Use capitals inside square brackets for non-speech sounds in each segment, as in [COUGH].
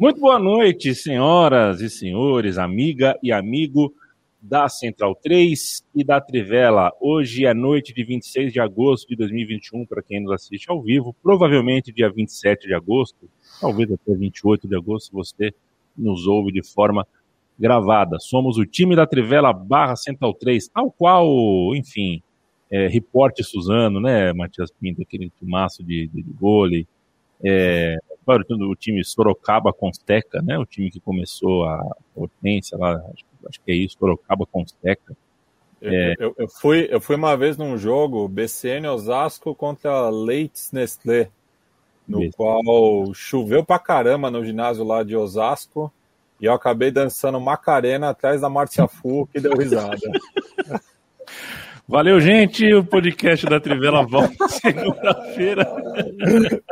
Muito boa noite, senhoras e senhores, amiga e amigo da Central 3 e da Trivela. Hoje é noite de 26 de agosto de 2021, para quem nos assiste ao vivo, provavelmente dia 27 de agosto, talvez até 28 de agosto, se você nos ouve de forma gravada. Somos o time da Trivela barra Central 3, tal qual, enfim, é, Reporte Suzano, né, Matias Pinto, aquele timaço de, de, de vôlei, é, o time Sorocaba Consteca, né? O time que começou a potência lá, acho, acho que é isso, Sorocaba Consteca. É... Eu, eu, fui, eu fui uma vez num jogo BCN Osasco contra Leites Nestlé, no Isso. qual choveu pra caramba no ginásio lá de Osasco e eu acabei dançando Macarena atrás da Márcia Fu, que deu risada. [LAUGHS] Valeu, gente. O podcast da Trivela volta [LAUGHS] segunda-feira. [LAUGHS]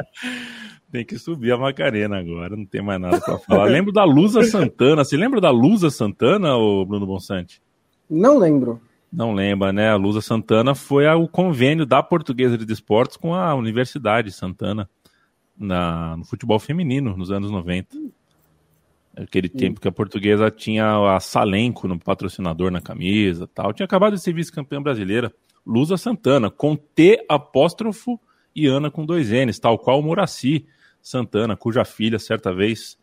Tem que subir a Macarena agora, não tem mais nada para falar. Lembro da Lusa Santana. Você lembra da Lusa Santana, o Bruno Bonsante? Não lembro. Não lembra, né? A Lusa Santana foi o convênio da Portuguesa de Esportes com a Universidade Santana na, no futebol feminino, nos anos 90. Aquele tempo que a portuguesa tinha a Salenco no patrocinador na camisa tal. Tinha acabado de ser vice-campeã brasileira. Lusa Santana, com T apóstrofo e Ana com dois N's, tal qual o Moraci Santana, cuja filha, certa vez,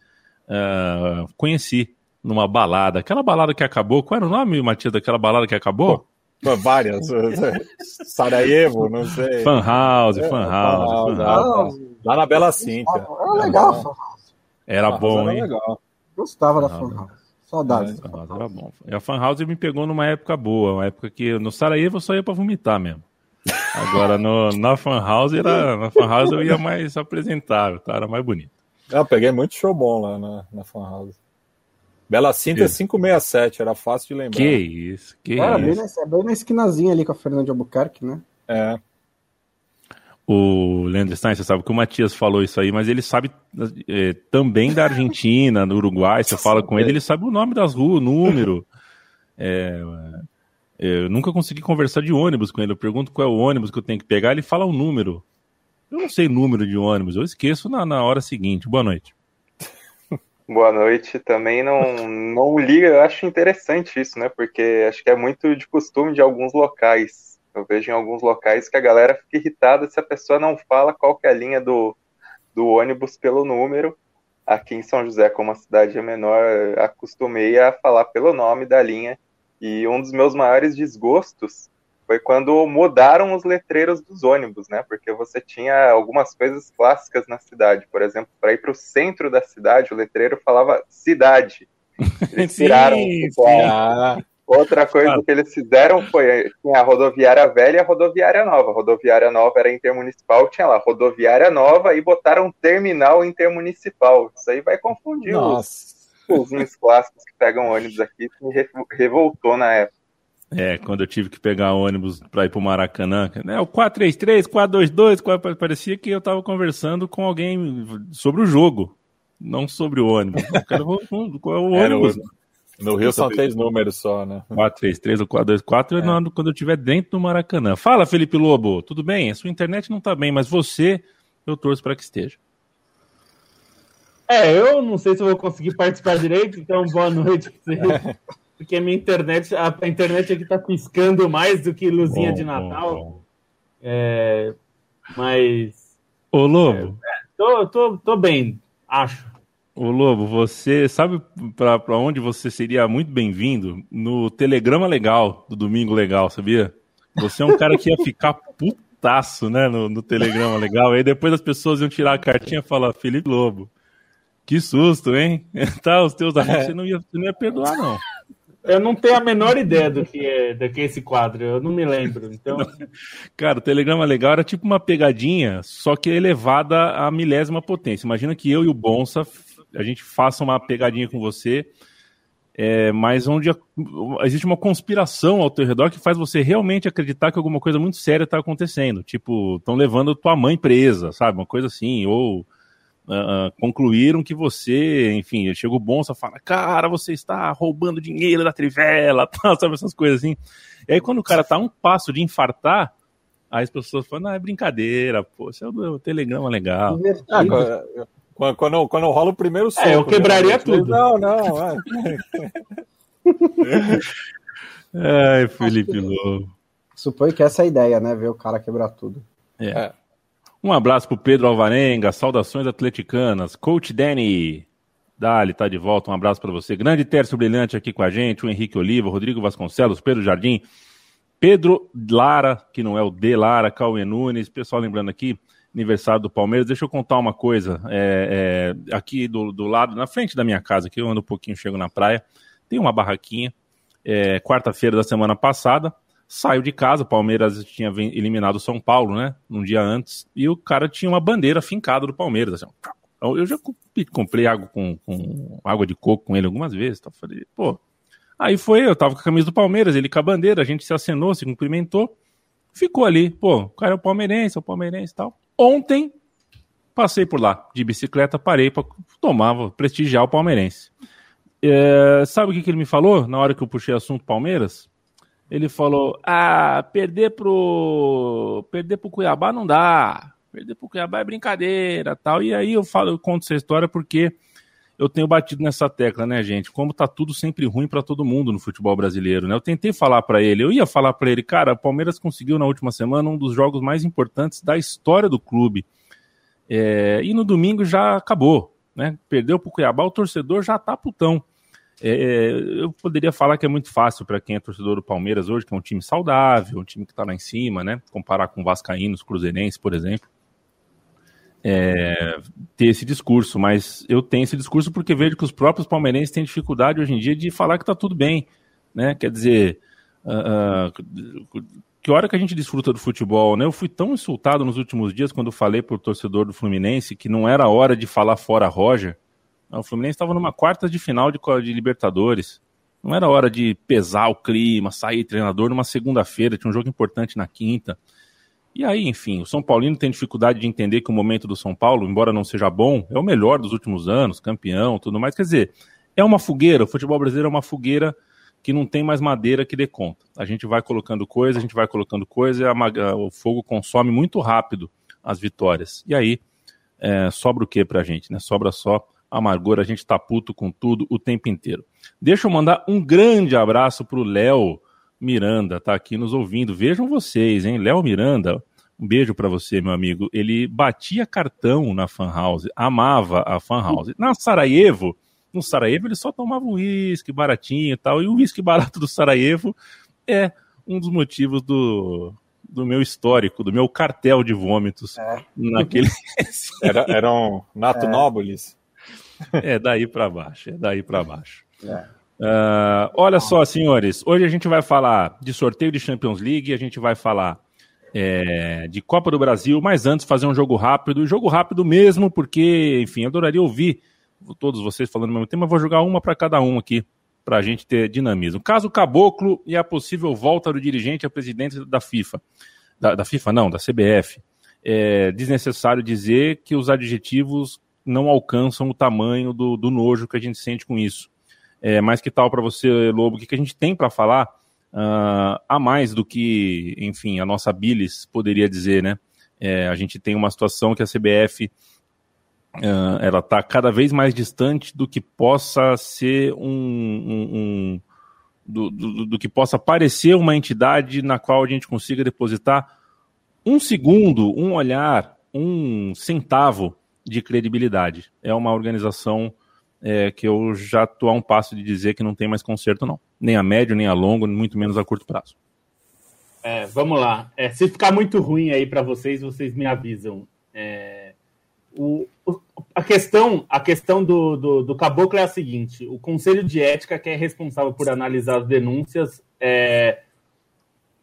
uh, conheci numa balada. Aquela balada que acabou, qual era o nome, Matias, daquela balada que acabou? Pô, várias. [LAUGHS] Sarajevo, não sei. Fan House, é, Fan House. Fan House. Lá na Bela Cinta. Era legal, Fan House. Era bom, hein? Legal. Gostava da Fan House. Saudades. É, era bom. E a Fan House me pegou numa época boa, uma época que no Sarajevo eu só ia pra vomitar mesmo. Agora no, na Fan House era, [LAUGHS] na Fan House eu ia mais apresentável, tá? Era mais bonito. Eu peguei muito show bom lá na, na Fan House. Bela Cinta é 567, era fácil de lembrar. Que isso, que ah, isso. Bem na, bem na esquinazinha ali com a Fernanda de Albuquerque, né? É. O Leandro Stein, você sabe que o Matias falou isso aí, mas ele sabe é, também da Argentina, do Uruguai, você [LAUGHS] fala com ele, ele sabe o nome das ruas, o número. [LAUGHS] É, é, eu nunca consegui conversar de ônibus com ele. Eu pergunto qual é o ônibus que eu tenho que pegar, ele fala o número. Eu não sei número de ônibus, eu esqueço na, na hora seguinte. Boa noite. [LAUGHS] Boa noite. Também não, não liga, eu acho interessante isso, né? Porque acho que é muito de costume de alguns locais eu vejo em alguns locais que a galera fica irritada se a pessoa não fala qual que é a linha do, do ônibus pelo número. Aqui em São José, como a cidade é menor, acostumei a falar pelo nome da linha. E um dos meus maiores desgostos foi quando mudaram os letreiros dos ônibus, né? Porque você tinha algumas coisas clássicas na cidade. Por exemplo, para ir para o centro da cidade, o letreiro falava cidade. [LAUGHS] Eles tiraram sim. Ah. Outra coisa que eles fizeram foi tinha a rodoviária velha e a rodoviária nova. A rodoviária nova era intermunicipal, tinha lá rodoviária nova e botaram terminal intermunicipal. Isso aí vai confundir Nossa. os, os clássicos que pegam ônibus aqui. Me revoltou na época. É, quando eu tive que pegar ônibus para ir pro Maracanã, né, o 433, 422, parecia que eu tava conversando com alguém sobre o jogo, não sobre o ônibus. Eu quero, qual é o ônibus? No Rio são três números só, né? 433 ou 424 é. quando eu estiver dentro do Maracanã. Fala, Felipe Lobo, tudo bem? A sua internet não está bem, mas você, eu torço para que esteja. É, eu não sei se eu vou conseguir participar direito, então boa noite Porque a minha internet, a, a internet aqui tá piscando mais do que luzinha bom, de Natal. Bom, bom. É, mas. Ô, Lobo. É, tô, tô, tô bem, acho. Ô Lobo, você sabe para onde você seria muito bem-vindo? No Telegrama Legal, do Domingo Legal, sabia? Você é um cara que ia ficar putaço, né, no, no Telegrama Legal. Aí depois as pessoas iam tirar a cartinha e falar, Felipe Lobo, que susto, hein? [LAUGHS] tá, os teus amigos, é. você, não ia, você não ia perdoar, não. Eu não tenho a menor ideia do que é, do que é esse quadro, eu não me lembro. Então... [LAUGHS] Cara, o Telegrama Legal era tipo uma pegadinha, só que elevada à milésima potência. Imagina que eu e o Bonsa a gente faça uma pegadinha com você, é, mas onde a, existe uma conspiração ao teu redor que faz você realmente acreditar que alguma coisa muito séria está acontecendo. Tipo, estão levando tua mãe presa, sabe? Uma coisa assim, ou uh, concluíram que você, enfim, chega o Bonsa fala, cara, você está roubando dinheiro da Trivela, [LAUGHS] tá? sabe? Essas coisas assim. E aí quando o cara tá um passo de infartar, aí as pessoas falam, não, é brincadeira, pô, isso é o telegrama legal. Agora, Quando, quando, quando rola o primeiro soco. É, eu quebraria né? tudo. Não, não. É. [LAUGHS] Ai, Felipe Lobo. Supõe que essa é a ideia, né? Ver o cara quebrar tudo. É. Um abraço pro Pedro Alvarenga, saudações atleticanas. Coach Danny, Dali, tá de volta, um abraço para você. Grande Tércio Brilhante aqui com a gente, o Henrique Oliva, Rodrigo Vasconcelos, Pedro Jardim, Pedro Lara, que não é o D Lara, Cauê Nunes, pessoal lembrando aqui, aniversário do Palmeiras. Deixa eu contar uma coisa, é, é, aqui do, do lado, na frente da minha casa, que eu ando um pouquinho, chego na praia, tem uma barraquinha, é, quarta-feira da semana passada, saiu de casa, o Palmeiras tinha eliminado o São Paulo, né, um dia antes, e o cara tinha uma bandeira fincada do Palmeiras, assim, eu já comprei água com, com, água de coco com ele algumas vezes, tá? Falei, pô. Aí foi, eu tava com a camisa do Palmeiras, ele com a bandeira, a gente se acenou, se cumprimentou, ficou ali, pô, o cara é o palmeirense, é o palmeirense e tal. Ontem, passei por lá, de bicicleta, parei para tomar, prestigiar o palmeirense. É, sabe o que, que ele me falou na hora que eu puxei assunto Palmeiras? Ele falou: Ah, perder pro. Perder pro Cuiabá não dá. Perder pro Cuiabá é brincadeira tal. E aí eu falo, eu conto essa história porque eu tenho batido nessa tecla, né, gente? Como tá tudo sempre ruim para todo mundo no futebol brasileiro, né? Eu tentei falar para ele, eu ia falar para ele, cara, o Palmeiras conseguiu na última semana um dos jogos mais importantes da história do clube. É, e no domingo já acabou, né? Perdeu pro Cuiabá, o torcedor já tá putão. É, é eu poderia falar que é muito fácil para quem é torcedor do Palmeiras hoje, que é um time saudável, um time que tá lá em cima, né? Comparar com Vascaínos, Cruzeirense, por exemplo é, ter esse discurso, mas eu tenho esse discurso porque vejo que os próprios palmeirenses têm dificuldade hoje em dia de falar que está tudo bem, né? Quer dizer, uh, que hora que a gente desfruta do futebol, né? Eu fui tão insultado nos últimos dias quando falei para o torcedor do Fluminense que não era hora de falar fora Roger. O Fluminense estava numa quarta de final de, de Libertadores. Não era hora de pesar o clima, sair treinador numa segunda-feira, tinha um jogo importante na quinta. E aí, enfim, o São Paulino tem dificuldade de entender que o momento do São Paulo, embora não seja bom, é o melhor dos últimos anos, campeão, tudo mais. Quer dizer, é uma fogueira, o futebol brasileiro é uma fogueira que não tem mais madeira que dê conta. A gente vai colocando coisa, a gente vai colocando coisa, e a, o fogo consome muito rápido as vitórias. E aí, é, sobra o que pra gente, né? Sobra só amargura, a gente tá puto com tudo o tempo inteiro. Deixa eu mandar um grande abraço pro Léo, Miranda tá aqui nos ouvindo. Vejam vocês, hein? Léo Miranda, um beijo para você, meu amigo. Ele batia cartão na Fan House, amava a Fan House. Na Sarajevo, no Sarajevo ele só tomava uísque baratinho e tal. E o uísque barato do Sarajevo é um dos motivos do, do meu histórico, do meu cartel de vômitos é. naquele. [LAUGHS] Era, eram Nato é. É daí para baixo, é daí para baixo. É. Uh, olha só, senhores, hoje a gente vai falar de sorteio de Champions League, a gente vai falar é, de Copa do Brasil, mas antes fazer um jogo rápido, jogo rápido mesmo, porque, enfim, adoraria ouvir todos vocês falando o mesmo tema, vou jogar uma para cada um aqui, para a gente ter dinamismo. Caso Caboclo e a possível volta do dirigente a presidente da FIFA, da, da FIFA não, da CBF, é desnecessário dizer que os adjetivos não alcançam o tamanho do, do nojo que a gente sente com isso. É, mas que tal para você, Lobo? O que, que a gente tem para falar uh, a mais do que, enfim, a nossa bilis poderia dizer, né? É, a gente tem uma situação que a CBF uh, ela está cada vez mais distante do que possa ser um, um, um do, do, do, que possa parecer uma entidade na qual a gente consiga depositar um segundo, um olhar, um centavo de credibilidade. É uma organização é, que eu já estou a um passo de dizer que não tem mais conserto, não. Nem a médio, nem a longo, muito menos a curto prazo. É, vamos lá. É, se ficar muito ruim aí para vocês, vocês me avisam. É, o, o, a questão, a questão do, do, do, caboclo é a seguinte: o Conselho de Ética, que é responsável por analisar as denúncias, é,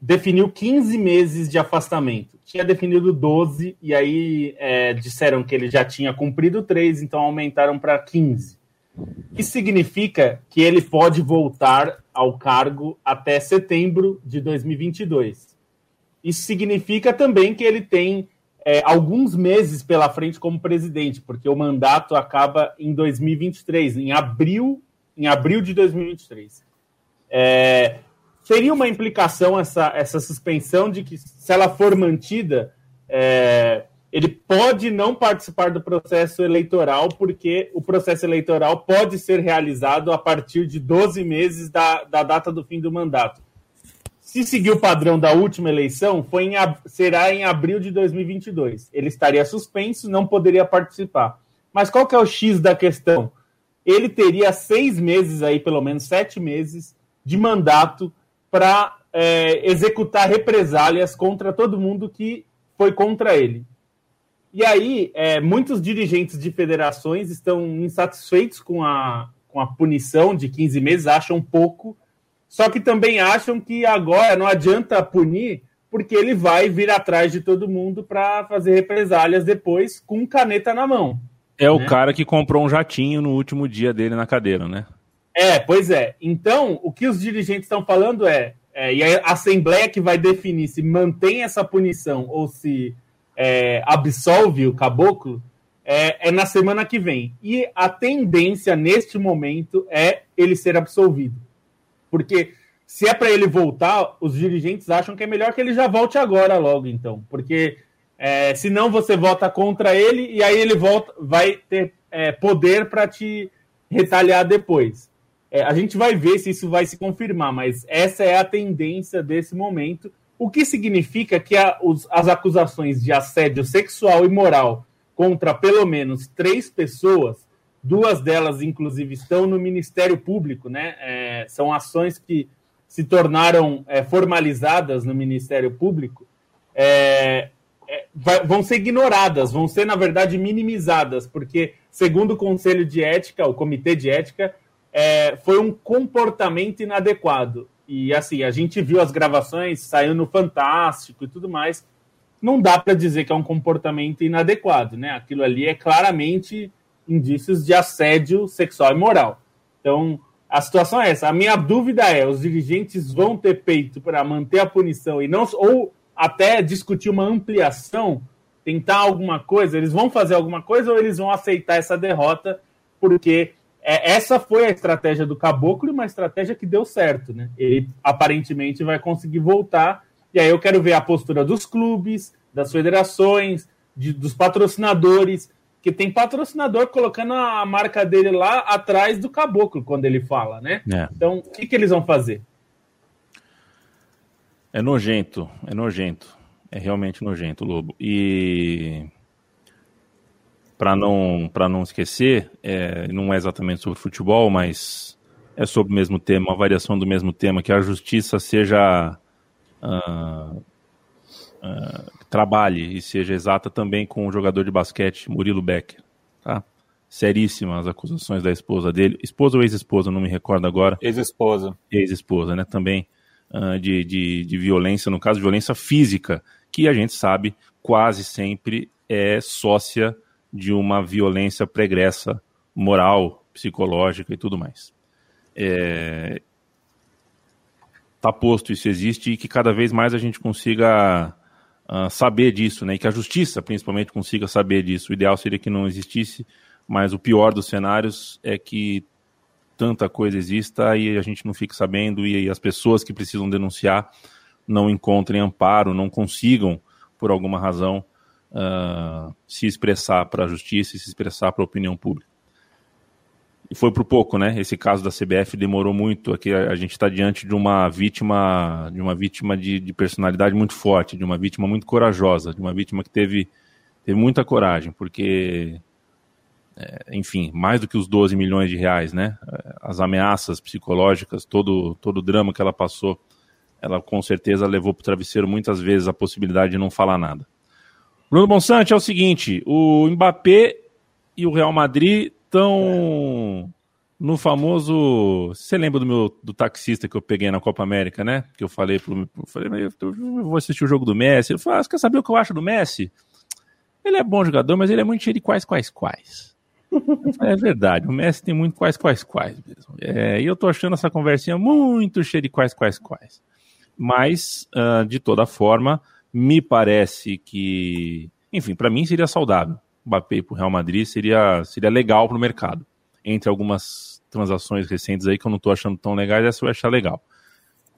definiu 15 meses de afastamento. Tinha definido 12, e aí é, disseram que ele já tinha cumprido 3, então aumentaram para 15. Isso significa que ele pode voltar ao cargo até setembro de 2022. Isso significa também que ele tem é, alguns meses pela frente como presidente, porque o mandato acaba em 2023, em abril, em abril de 2023. É, seria uma implicação essa, essa suspensão de que, se ela for mantida, é, ele pode não participar do processo eleitoral, porque o processo eleitoral pode ser realizado a partir de 12 meses da, da data do fim do mandato. Se seguir o padrão da última eleição, foi em, será em abril de 2022. Ele estaria suspenso, não poderia participar. Mas qual que é o X da questão? Ele teria seis meses aí, pelo menos sete meses, de mandato para é, executar represálias contra todo mundo que foi contra ele. E aí, é, muitos dirigentes de federações estão insatisfeitos com a, com a punição de 15 meses, acham pouco, só que também acham que agora não adianta punir, porque ele vai vir atrás de todo mundo para fazer represálias depois com caneta na mão. É né? o cara que comprou um jatinho no último dia dele na cadeira, né? É, pois é. Então, o que os dirigentes estão falando é, é e a Assembleia que vai definir se mantém essa punição ou se é, absolve o caboclo é, é, na semana que vem. E a tendência neste momento é ele ser absolvido. Porque se é para ele voltar, os dirigentes acham que é melhor que ele já volte agora logo, então. Porque é, senão você vota contra ele e aí ele volta, vai ter é, poder para te retaliar depois. É, a gente vai ver se isso vai se confirmar, mas essa é a tendência desse momento. O que significa que a, os, as acusações de assédio sexual e moral contra pelo menos três pessoas, duas delas, inclusive, estão no Ministério Público, né? É, são ações que se tornaram é, formalizadas no Ministério Público, é, é vai, vão ser ignoradas, vão ser, na verdade, minimizadas, porque, segundo o Conselho de Ética, o Comitê de Ética, é, foi um comportamento inadequado. E assim, a gente viu as gravações, saiu no Fantástico e tudo mais. Não dá para dizer que é um comportamento inadequado, né? Aquilo ali é claramente indícios de assédio sexual e moral. Então, a situação é essa. A minha dúvida é: os dirigentes vão ter peito para manter a punição e não ou até discutir uma ampliação, tentar alguma coisa, eles vão fazer alguma coisa ou eles vão aceitar essa derrota porque é, essa foi a estratégia do Caboclo e uma estratégia que deu certo, né? Ele aparentemente vai conseguir voltar. E aí eu quero ver a postura dos clubes, das federações, de, dos patrocinadores, que tem patrocinador colocando a marca dele lá atrás do Caboclo quando ele fala, né? É. Então, o que, que eles vão fazer? É nojento, é nojento. É realmente nojento, Lobo. E para não, não esquecer, é, não é exatamente sobre futebol, mas é sobre o mesmo tema, uma variação do mesmo tema, que a justiça seja. Uh, uh, trabalhe e seja exata também com o jogador de basquete Murilo Becker. Tá? Seríssimas as acusações da esposa dele. Esposa ou ex-esposa, não me recordo agora. Ex-esposa. Ex-esposa, né? Também uh, de, de, de violência, no caso, violência física, que a gente sabe quase sempre é sócia de uma violência pregressa moral, psicológica e tudo mais. É... Tá posto, isso existe e que cada vez mais a gente consiga uh, saber disso, né? E que a justiça, principalmente, consiga saber disso. O ideal seria que não existisse, mas o pior dos cenários é que tanta coisa exista e a gente não fique sabendo e as pessoas que precisam denunciar não encontrem amparo, não consigam, por alguma razão, uh, se expressar para a justiça e se expressar para a opinião pública. E foi por pouco, né? Esse caso da CBF demorou muito. Aqui a, gente está diante de uma vítima, de uma vítima de, de, personalidade muito forte, de uma vítima muito corajosa, de uma vítima que teve, teve muita coragem, porque, é, enfim, mais do que os 12 milhões de reais, né? As ameaças psicológicas, todo, todo o drama que ela passou, ela com certeza levou para o travesseiro muitas vezes a possibilidade de não falar nada. Bruno Bonsante, é o seguinte: o Mbappé e o Real Madrid estão no famoso. Você lembra do meu do taxista que eu peguei na Copa América, né? Que eu falei pro. Eu falei, eu vou assistir o jogo do Messi. Ele falou: ah, quer saber o que eu acho do Messi? Ele é bom jogador, mas ele é muito cheio de quais, quais, quais. É verdade, o Messi tem muito quais, quais, quais mesmo. É, e eu tô achando essa conversinha muito cheia de quais, quais, quais. Mas, uh, de toda forma, me parece que, enfim, para mim seria saudável. O Mbappé para o Real Madrid seria, seria legal para o mercado. Entre algumas transações recentes aí que eu não estou achando tão legais, essa eu vou achar legal.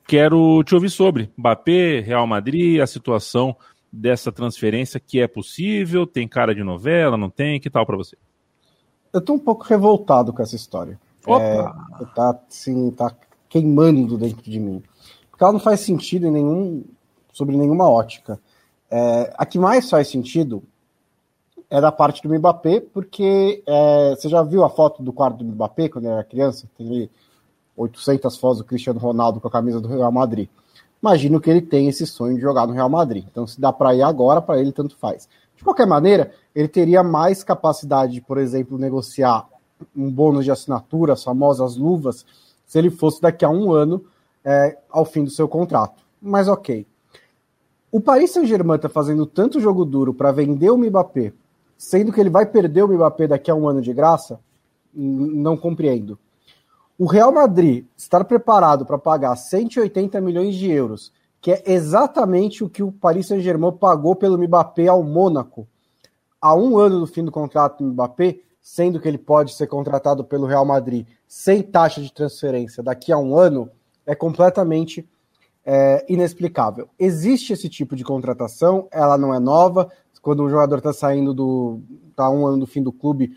Quero te ouvir sobre Mbappé, Real Madrid, a situação dessa transferência que é possível? Tem cara de novela, não tem? Que tal para você? Eu tô um pouco revoltado com essa história. Opa. É, tá, assim, tá queimando dentro de mim. Porque ela não faz sentido em nenhum, sobre nenhuma ótica. É, a que mais faz sentido é da parte do Mbappé, porque é, você já viu a foto do quarto do Mbappé quando ele era criança? Tem ali 800 fotos do Cristiano Ronaldo com a camisa do Real Madrid. Imagino que ele tem esse sonho de jogar no Real Madrid. Então, se dá para ir agora, para ele tanto faz. De qualquer maneira, ele teria mais capacidade de, por exemplo, negociar um bônus de assinatura, as famosas luvas, se ele fosse daqui a um ano é, ao fim do seu contrato. Mas ok. O Paris Saint-Germain está fazendo tanto jogo duro para vender o Mbappé, sendo que ele vai perder o Mbappé daqui a um ano de graça, não compreendo. O Real Madrid estar preparado para pagar 180 milhões de euros, que é exatamente o que o Paris Saint-Germain pagou pelo Mbappé ao Mônaco, a um ano do fim do contrato do Mbappé, sendo que ele pode ser contratado pelo Real Madrid sem taxa de transferência daqui a um ano, é completamente é, inexplicável. Existe esse tipo de contratação, ela não é nova. Quando o jogador está saindo do. está um ano do fim do clube,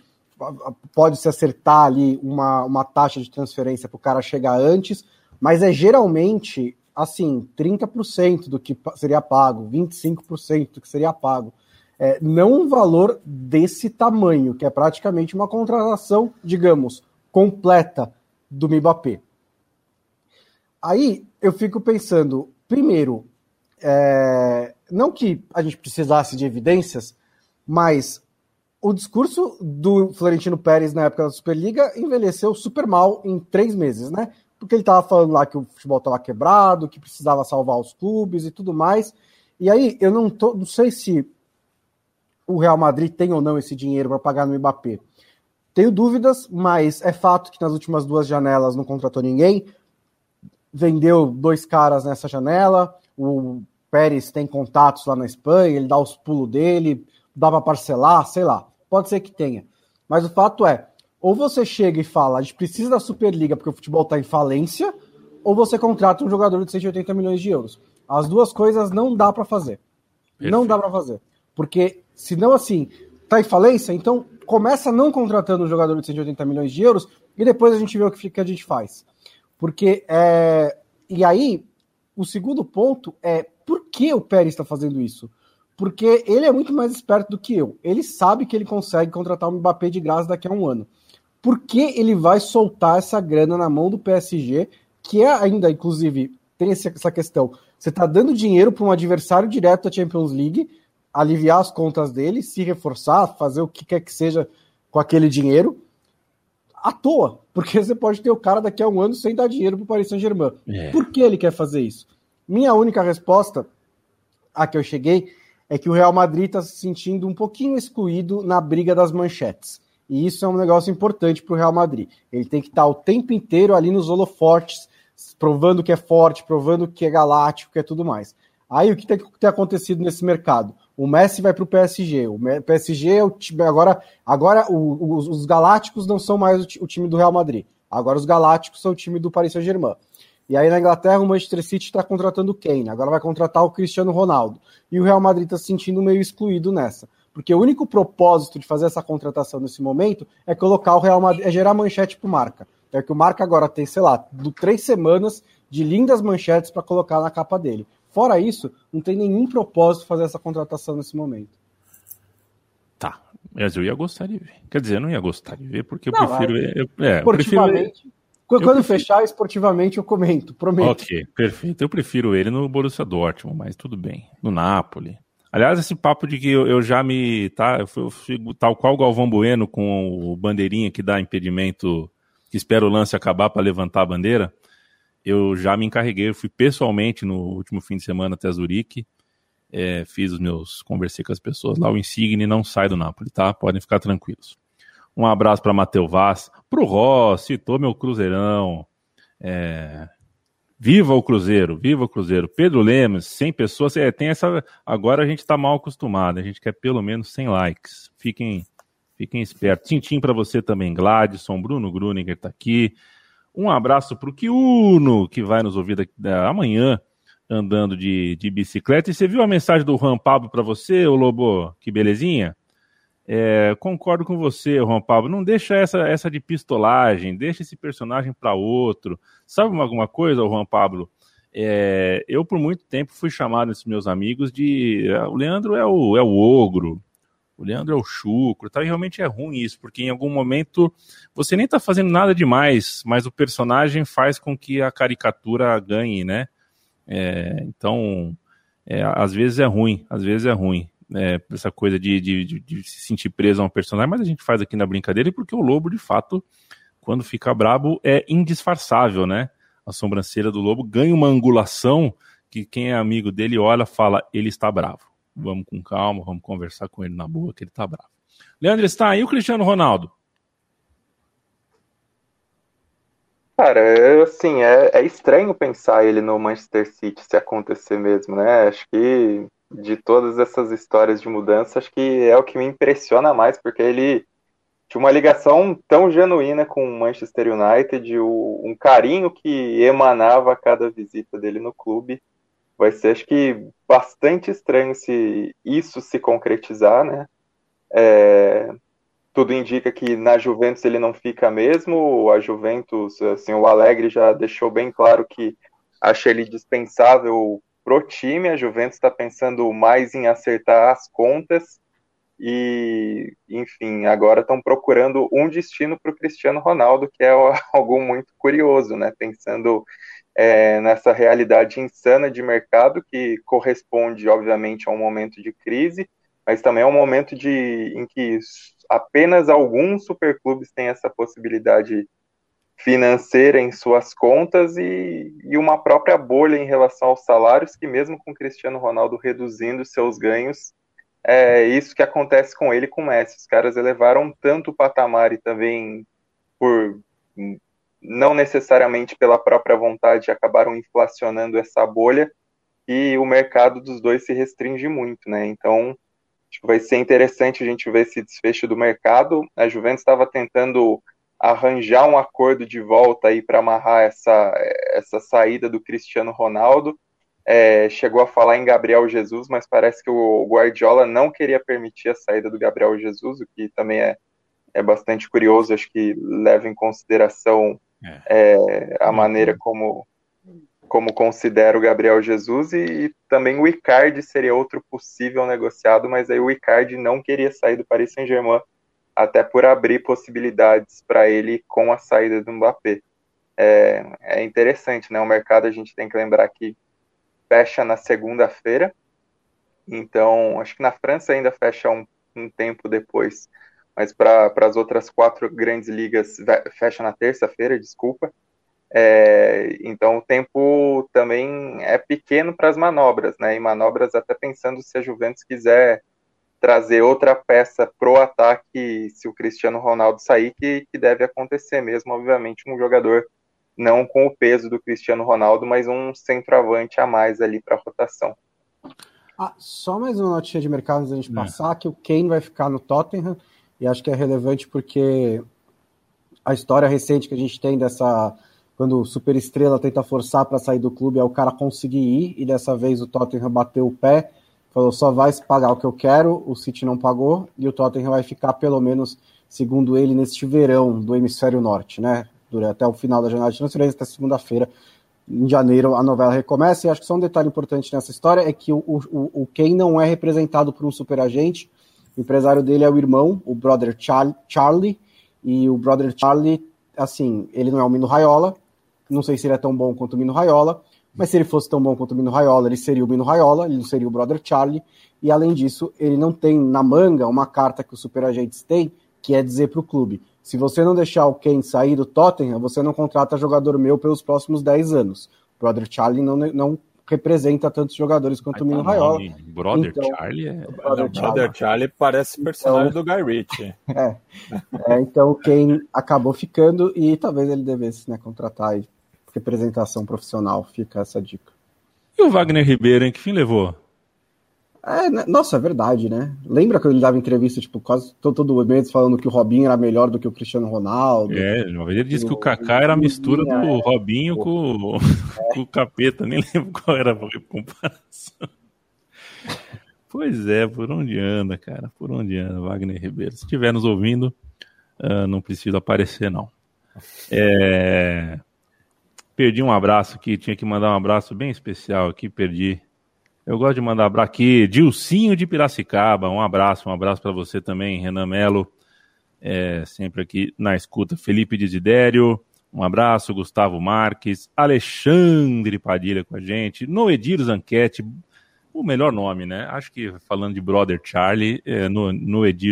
pode se acertar ali uma, uma taxa de transferência para o cara chegar antes, mas é geralmente assim, 30% do que seria pago, 25% do que seria pago é, não um valor desse tamanho, que é praticamente uma contratação, digamos, completa do Mbappé. Aí eu fico pensando, primeiro, é, não que a gente precisasse de evidências, mas o discurso do Florentino Pérez na época da Superliga envelheceu super mal em três meses, né? Porque ele estava falando lá que o futebol estava quebrado, que precisava salvar os clubes e tudo mais. E aí eu não, tô, não sei se o Real Madrid tem ou não esse dinheiro para pagar no Mbappé. Tenho dúvidas, mas é fato que nas últimas duas janelas não contratou ninguém. Vendeu dois caras nessa janela. O Pérez tem contatos lá na Espanha, ele dá os pulos dele, dá para parcelar, sei lá. Pode ser que tenha. Mas o fato é, ou você chega e fala, a gente precisa da Superliga porque o futebol está em falência, ou você contrata um jogador de 180 milhões de euros. As duas coisas não dá para fazer. Perfeito. Não dá para fazer. Porque se não assim, tá em falência, então começa não contratando um jogador de 180 milhões de euros e depois a gente vê o que, que a gente faz. Porque é. E aí, o segundo ponto é por que o Pérez está fazendo isso? Porque ele é muito mais esperto do que eu. Ele sabe que ele consegue contratar um Mbappé de graça daqui a um ano. Por que ele vai soltar essa grana na mão do PSG, que é ainda, inclusive, tem essa questão. Você está dando dinheiro para um adversário direto da Champions League, aliviar as contas dele, se reforçar, fazer o que quer que seja com aquele dinheiro, à toa, porque você pode ter o cara daqui a um ano sem dar dinheiro para o Paris Saint-Germain. É. Por que ele quer fazer isso? Minha única resposta a que eu cheguei é que o Real Madrid está se sentindo um pouquinho excluído na briga das manchetes. E isso é um negócio importante para o Real Madrid. Ele tem que estar tá o tempo inteiro ali nos holofortes, provando que é forte, provando que é galáctico, que é tudo mais. Aí o que tem, tem acontecido nesse mercdo? O Messi vai para o PSG. O PSG é o time. Agora, agora os, os, Galácticos não são mais o, o, time do Real Madrid. Agora os Galácticos são o time do Paris Saint-Germain. E aí na Inglaterra o Manchester City está contratando o Kane. Agora vai contratar o Cristiano Ronaldo. E o Real Madrid está se sentindo meio excluído nessa. Porque o único propósito de fazer essa contratação nesse momento é colocar o Real Madrid, é gerar manchete para marca. É que o marca agora tem, sei lá, do, três semanas de lindas manchetes para colocar na capa dele. Fora isso, não tem nenhum propósito fazer essa contratação nesse momento. Tá, mas eu ia gostar de ver. Quer dizer, eu não ia gostar de ver, porque eu não, prefiro ver. Eu, é, esportivamente. Prefiro... Quando prefiro... fechar esportivamente, eu comento, prometo. Ok, perfeito. Eu prefiro ele no Borussia Dortmund, mas tudo bem. No Napoli. Aliás, esse papo de que eu, eu já me. Tá, eu fui, tal qual o Galvão Bueno com o bandeirinha que dá impedimento, que espera o lance acabar para levantar a bandeira eu já me encarreguei, fui pessoalmente no último fim de semana até Zurique, é, fiz os meus, conversei com as pessoas lá, o Insigne não sai do Napoli, tá? Podem ficar tranquilos. Um abraço para Matheus Vaz, pro Ross, citou meu Cruzeirão, é, Viva o Cruzeiro, viva o Cruzeiro. Pedro Lemos, 100 pessoas. É, tem essa. Agora a gente está mal acostumado, a gente quer pelo menos 100 likes. Fiquem, fiquem espertos. Tintim para você também, Gladson, Bruno Gruninger está aqui. Um abraço para o Kiuno, que vai nos ouvir daqui, amanhã andando de, de bicicleta. E você viu a mensagem do Juan Pablo para você, ô Lobo? Que belezinha? É, concordo com você, Juan Pablo. Não deixa essa, essa de pistolagem, deixa esse personagem para outro. Sabe alguma coisa, Juan Pablo? É, eu, por muito tempo, fui chamado, esses meus amigos, de. Ah, o Leandro é o, é o ogro, o Leandro é o chucro, tá? E realmente é ruim isso, porque em algum momento você nem tá fazendo nada demais, mas o personagem faz com que a caricatura ganhe, né? É, então, é, às vezes é ruim, às vezes é ruim. É, essa coisa de, de, de, de, se sentir preso a um personagem, mas a gente faz aqui na brincadeira porque o lobo, de fato, quando fica brabo, é indisfarçável, né? A sobrancelha do lobo ganha uma angulação que quem é amigo dele olha fala, ele está bravo. Vamos com calma, vamos conversar com ele na boa, que ele está bravo. Leandro está aí o Cristiano Ronaldo? Cara, assim, é, é, estranho pensar ele no Manchester City se acontecer mesmo, né? Acho que de todas essas histórias de mudança, acho que é o que me impressiona mais, porque ele tinha uma ligação tão genuína com o Manchester United, um carinho que emanava a cada visita dele no clube. Vai ser, acho que, bastante estranho se isso se concretizar, né? É, tudo indica que na Juventus ele não fica mesmo. A Juventus, assim, o Alegre já deixou bem claro que acha ele dispensável pro time. A Juventus está pensando mais em acertar as contas e, enfim, agora estão procurando um destino para o Cristiano Ronaldo, que é [LAUGHS] algo muito curioso, né? Pensando é, nessa realidade insana de mercado que corresponde, obviamente, a um momento de crise, mas também é um momento de, em que apenas alguns superclubes têm essa possibilidade financeira em suas contas e, e, uma própria bolha em relação aos salários, que mesmo com Cristiano Ronaldo reduzindo seus ganhos, é isso que acontece com ele e com o Messi. Os caras elevaram tanto o patamar e também por não necessariamente pela própria vontade acabaram inflacionando essa bolha e o mercado dos dois se restringe muito, né? Então, Acho que vai ser interessante a gente ver esse desfecho do mercado. A Juventus estava tentando arranjar um acordo de volta aí para amarrar essa, essa saída do Cristiano Ronaldo. É, chegou a falar em Gabriel Jesus, mas parece que o Guardiola não queria permitir a saída do Gabriel Jesus, o que também é, é bastante curioso, acho que leva em consideração é. É, a maneira como como considero o Gabriel Jesus, e, e, também o Icardi seria outro possível negociado, mas aí o Icardi não queria sair do Paris Saint-Germain, até por abrir possibilidades para ele com a saída do Mbappé. É, é, interessante, né? O mercado a gente tem que lembrar que fecha na segunda-feira, então acho que na França ainda fecha um, um tempo depois, mas para as outras quatro grandes ligas fecha na terça-feira, desculpa. É, então o tempo também é pequeno para as manobras, né? E manobras até pensando se a Juventus quiser trazer outra peça pro ataque, se o Cristiano Ronaldo sair, que, que deve acontecer mesmo, obviamente, um jogador não com o peso do Cristiano Ronaldo, mas um centroavante a mais ali para rotação. Ah, só mais uma notícia de mercado antes da gente é. passar, que o Kane vai ficar no Tottenham, e acho que é relevante porque a história recente que a gente tem dessa quando o Super Estrela tenta forçar para sair do clube, é o cara conseguir ir, e dessa vez o Tottenham bateu o pé, falou só vai pagar o que eu quero, o City não pagou, e o Tottenham vai ficar pelo menos, segundo ele, neste verão do hemisfério norte, né? Durante, até o final da janela de transferência, até segunda-feira, em janeiro, a novela recomeça, e acho que só um detalhe importante nessa história é que o, o, o não é representado por um superagente, o empresário dele é o irmão, o brother Char Charlie, e o brother Charlie, assim, ele não é o Mino Raiola, não sei se ele é tão bom quanto o Mino Raiola, mas se ele fosse tão bom quanto o Mino Raiola, ele seria o Mino Raiola, ele não seria o Brother Charlie. E além disso, ele não tem na manga uma carta que os superagentes têm, que é dizer para o clube: se você não deixar o Ken sair do Tottenham, você não contrata jogador meu pelos próximos 10 anos. O Brother Charlie não, não representa tantos jogadores quanto o Mino tá Raiola. Brother então, Charlie é. Brother, não, Charlie. Brother Charlie parece personagem então, do Guy Ritchie. [LAUGHS] É, é, então quem acabou ficando e talvez ele devesse né, contratar representação profissional, fica essa dica. E o Wagner Ribeiro, em que fim levou? É, né? nossa, é verdade, né? Lembra quando ele dava entrevista, tipo, quase todo, todo mês falando que o Robinho era melhor do que o Cristiano Ronaldo? É, uma vez ele disse que o Kaká era a mistura do é. Robinho com, é. [LAUGHS] com o Capeta, nem lembro qual era a comparação. Pois é, por onde anda, cara? Por onde anda, Wagner Ribeiro? Se estiver nos ouvindo, uh, não precisa aparecer, não. É... Perdi um abraço aqui, tinha que mandar um abraço bem especial aqui, perdi eu gosto de mandar abraço aqui, Dilcinho de Piracicaba, um abraço, um abraço para você também, Renan Melo, é, sempre aqui na escuta, Felipe Desidério, um abraço, Gustavo Marques, Alexandre Padilha com a gente, Noedir Zanquete, o melhor nome, né? Acho que falando de Brother Charlie, é,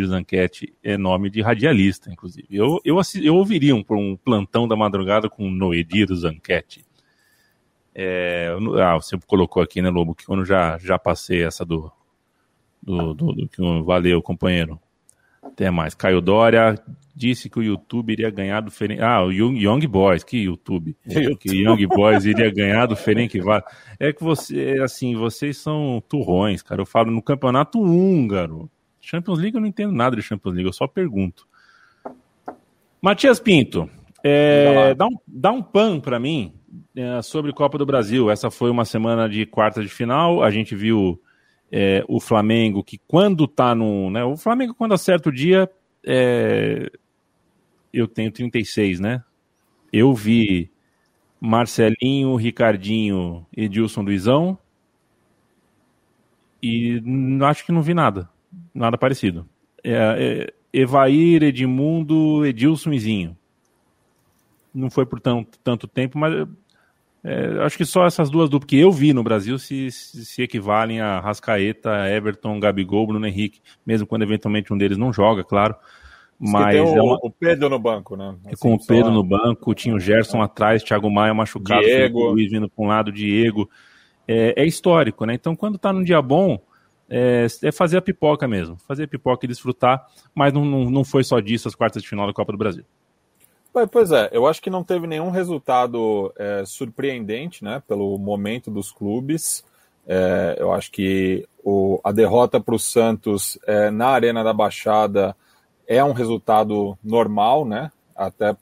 Zanquete é nome de radialista, inclusive. Eu, eu, eu ouviria um, um plantão da madrugada com Noedir Zanquete. É, ah, você colocou aqui, né, Lobo, que quando já, já passei essa do, do, do, do que valeu, companheiro. Até mais. Caio Dória disse que o YouTube iria ganhar do Ferenc. Ah, o Young, Young Boys, que [LAUGHS] YouTube. que Young Boys iria ganhar do Ferenc. É que você, assim, vocês são turrões, cara. Eu falo no campeonato húngaro. Champions League eu não entendo nada de Champions League, eu só pergunto. Matias Pinto, é, dá, um, dá um pan para mim é, sobre Copa do Brasil. Essa foi uma semana de quarta de final. A gente viu é, o Flamengo que quando tá no. Né, o Flamengo, quando acerta o dia, é, eu tenho 36, né? Eu vi Marcelinho, Ricardinho, Edilson Luizão. E acho que não vi nada. Nada parecido. É, é, Evair, Edmundo, Edilson e Zinho. Não foi por tão, tanto tempo, mas é, acho que só essas duas duplas que eu vi no Brasil se, se equivalem a Rascaeta, Everton, Gabigol, Bruno Henrique, mesmo quando eventualmente um deles não joga, claro. Mas o, é uma... o, Pedro no banco, né? Assim, com o Pedro só... no banco, tinha o Gerson atrás, Thiago Maia machucado, Diego. Luiz vindo para um lado, Diego. É, é, histórico, né? Então, quando tá num dia bom, é, é, fazer a pipoca mesmo, fazer a pipoca e desfrutar, mas não, não, não foi só disso as quartas de final da Copa do Brasil. Pois é, eu acho que não teve nenhum resultado é, surpreendente, né, pelo momento dos clubes. É, eu acho que o, a derrota para o Santos é, na Arena da Baixada é um resultado normal, né, até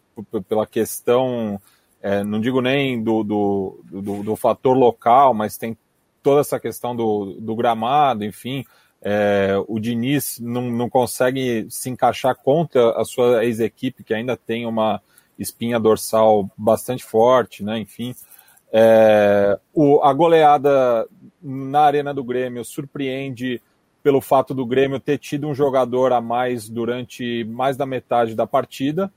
pela questão, é, não digo nem do, do, do, do, fator local, mas tem toda essa questão do, do gramado, enfim. É, o Diniz não, não consegue se encaixar contra a sua ex-equipe, que ainda tem uma espinha dorsal bastante forte, né? Enfim. É, o, a goleada na Arena do Grêmio surpreende pelo fato do Grêmio ter tido um jogador a mais durante mais da metade da partida,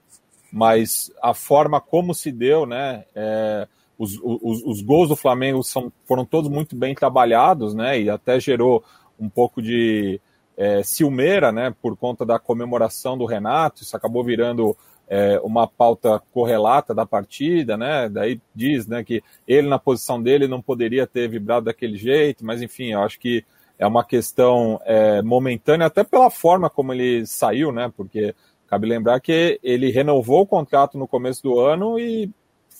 mas a forma como se deu, né? É, os, os, os, gols do Flamengo são, foram todos muito bem trabalhados, né? E até gerou um pouco de é, ciumeira, né? Por conta da comemoração do Renato, isso acabou virando é, uma pauta correlata da partida, né? Daí diz, né, que ele na posição dele não poderia ter vibrado daquele jeito, mas enfim, eu acho que é uma questão é, momentânea, até pela forma como ele saiu, né? Porque cabe lembrar que ele renovou o contrato no começo do ano e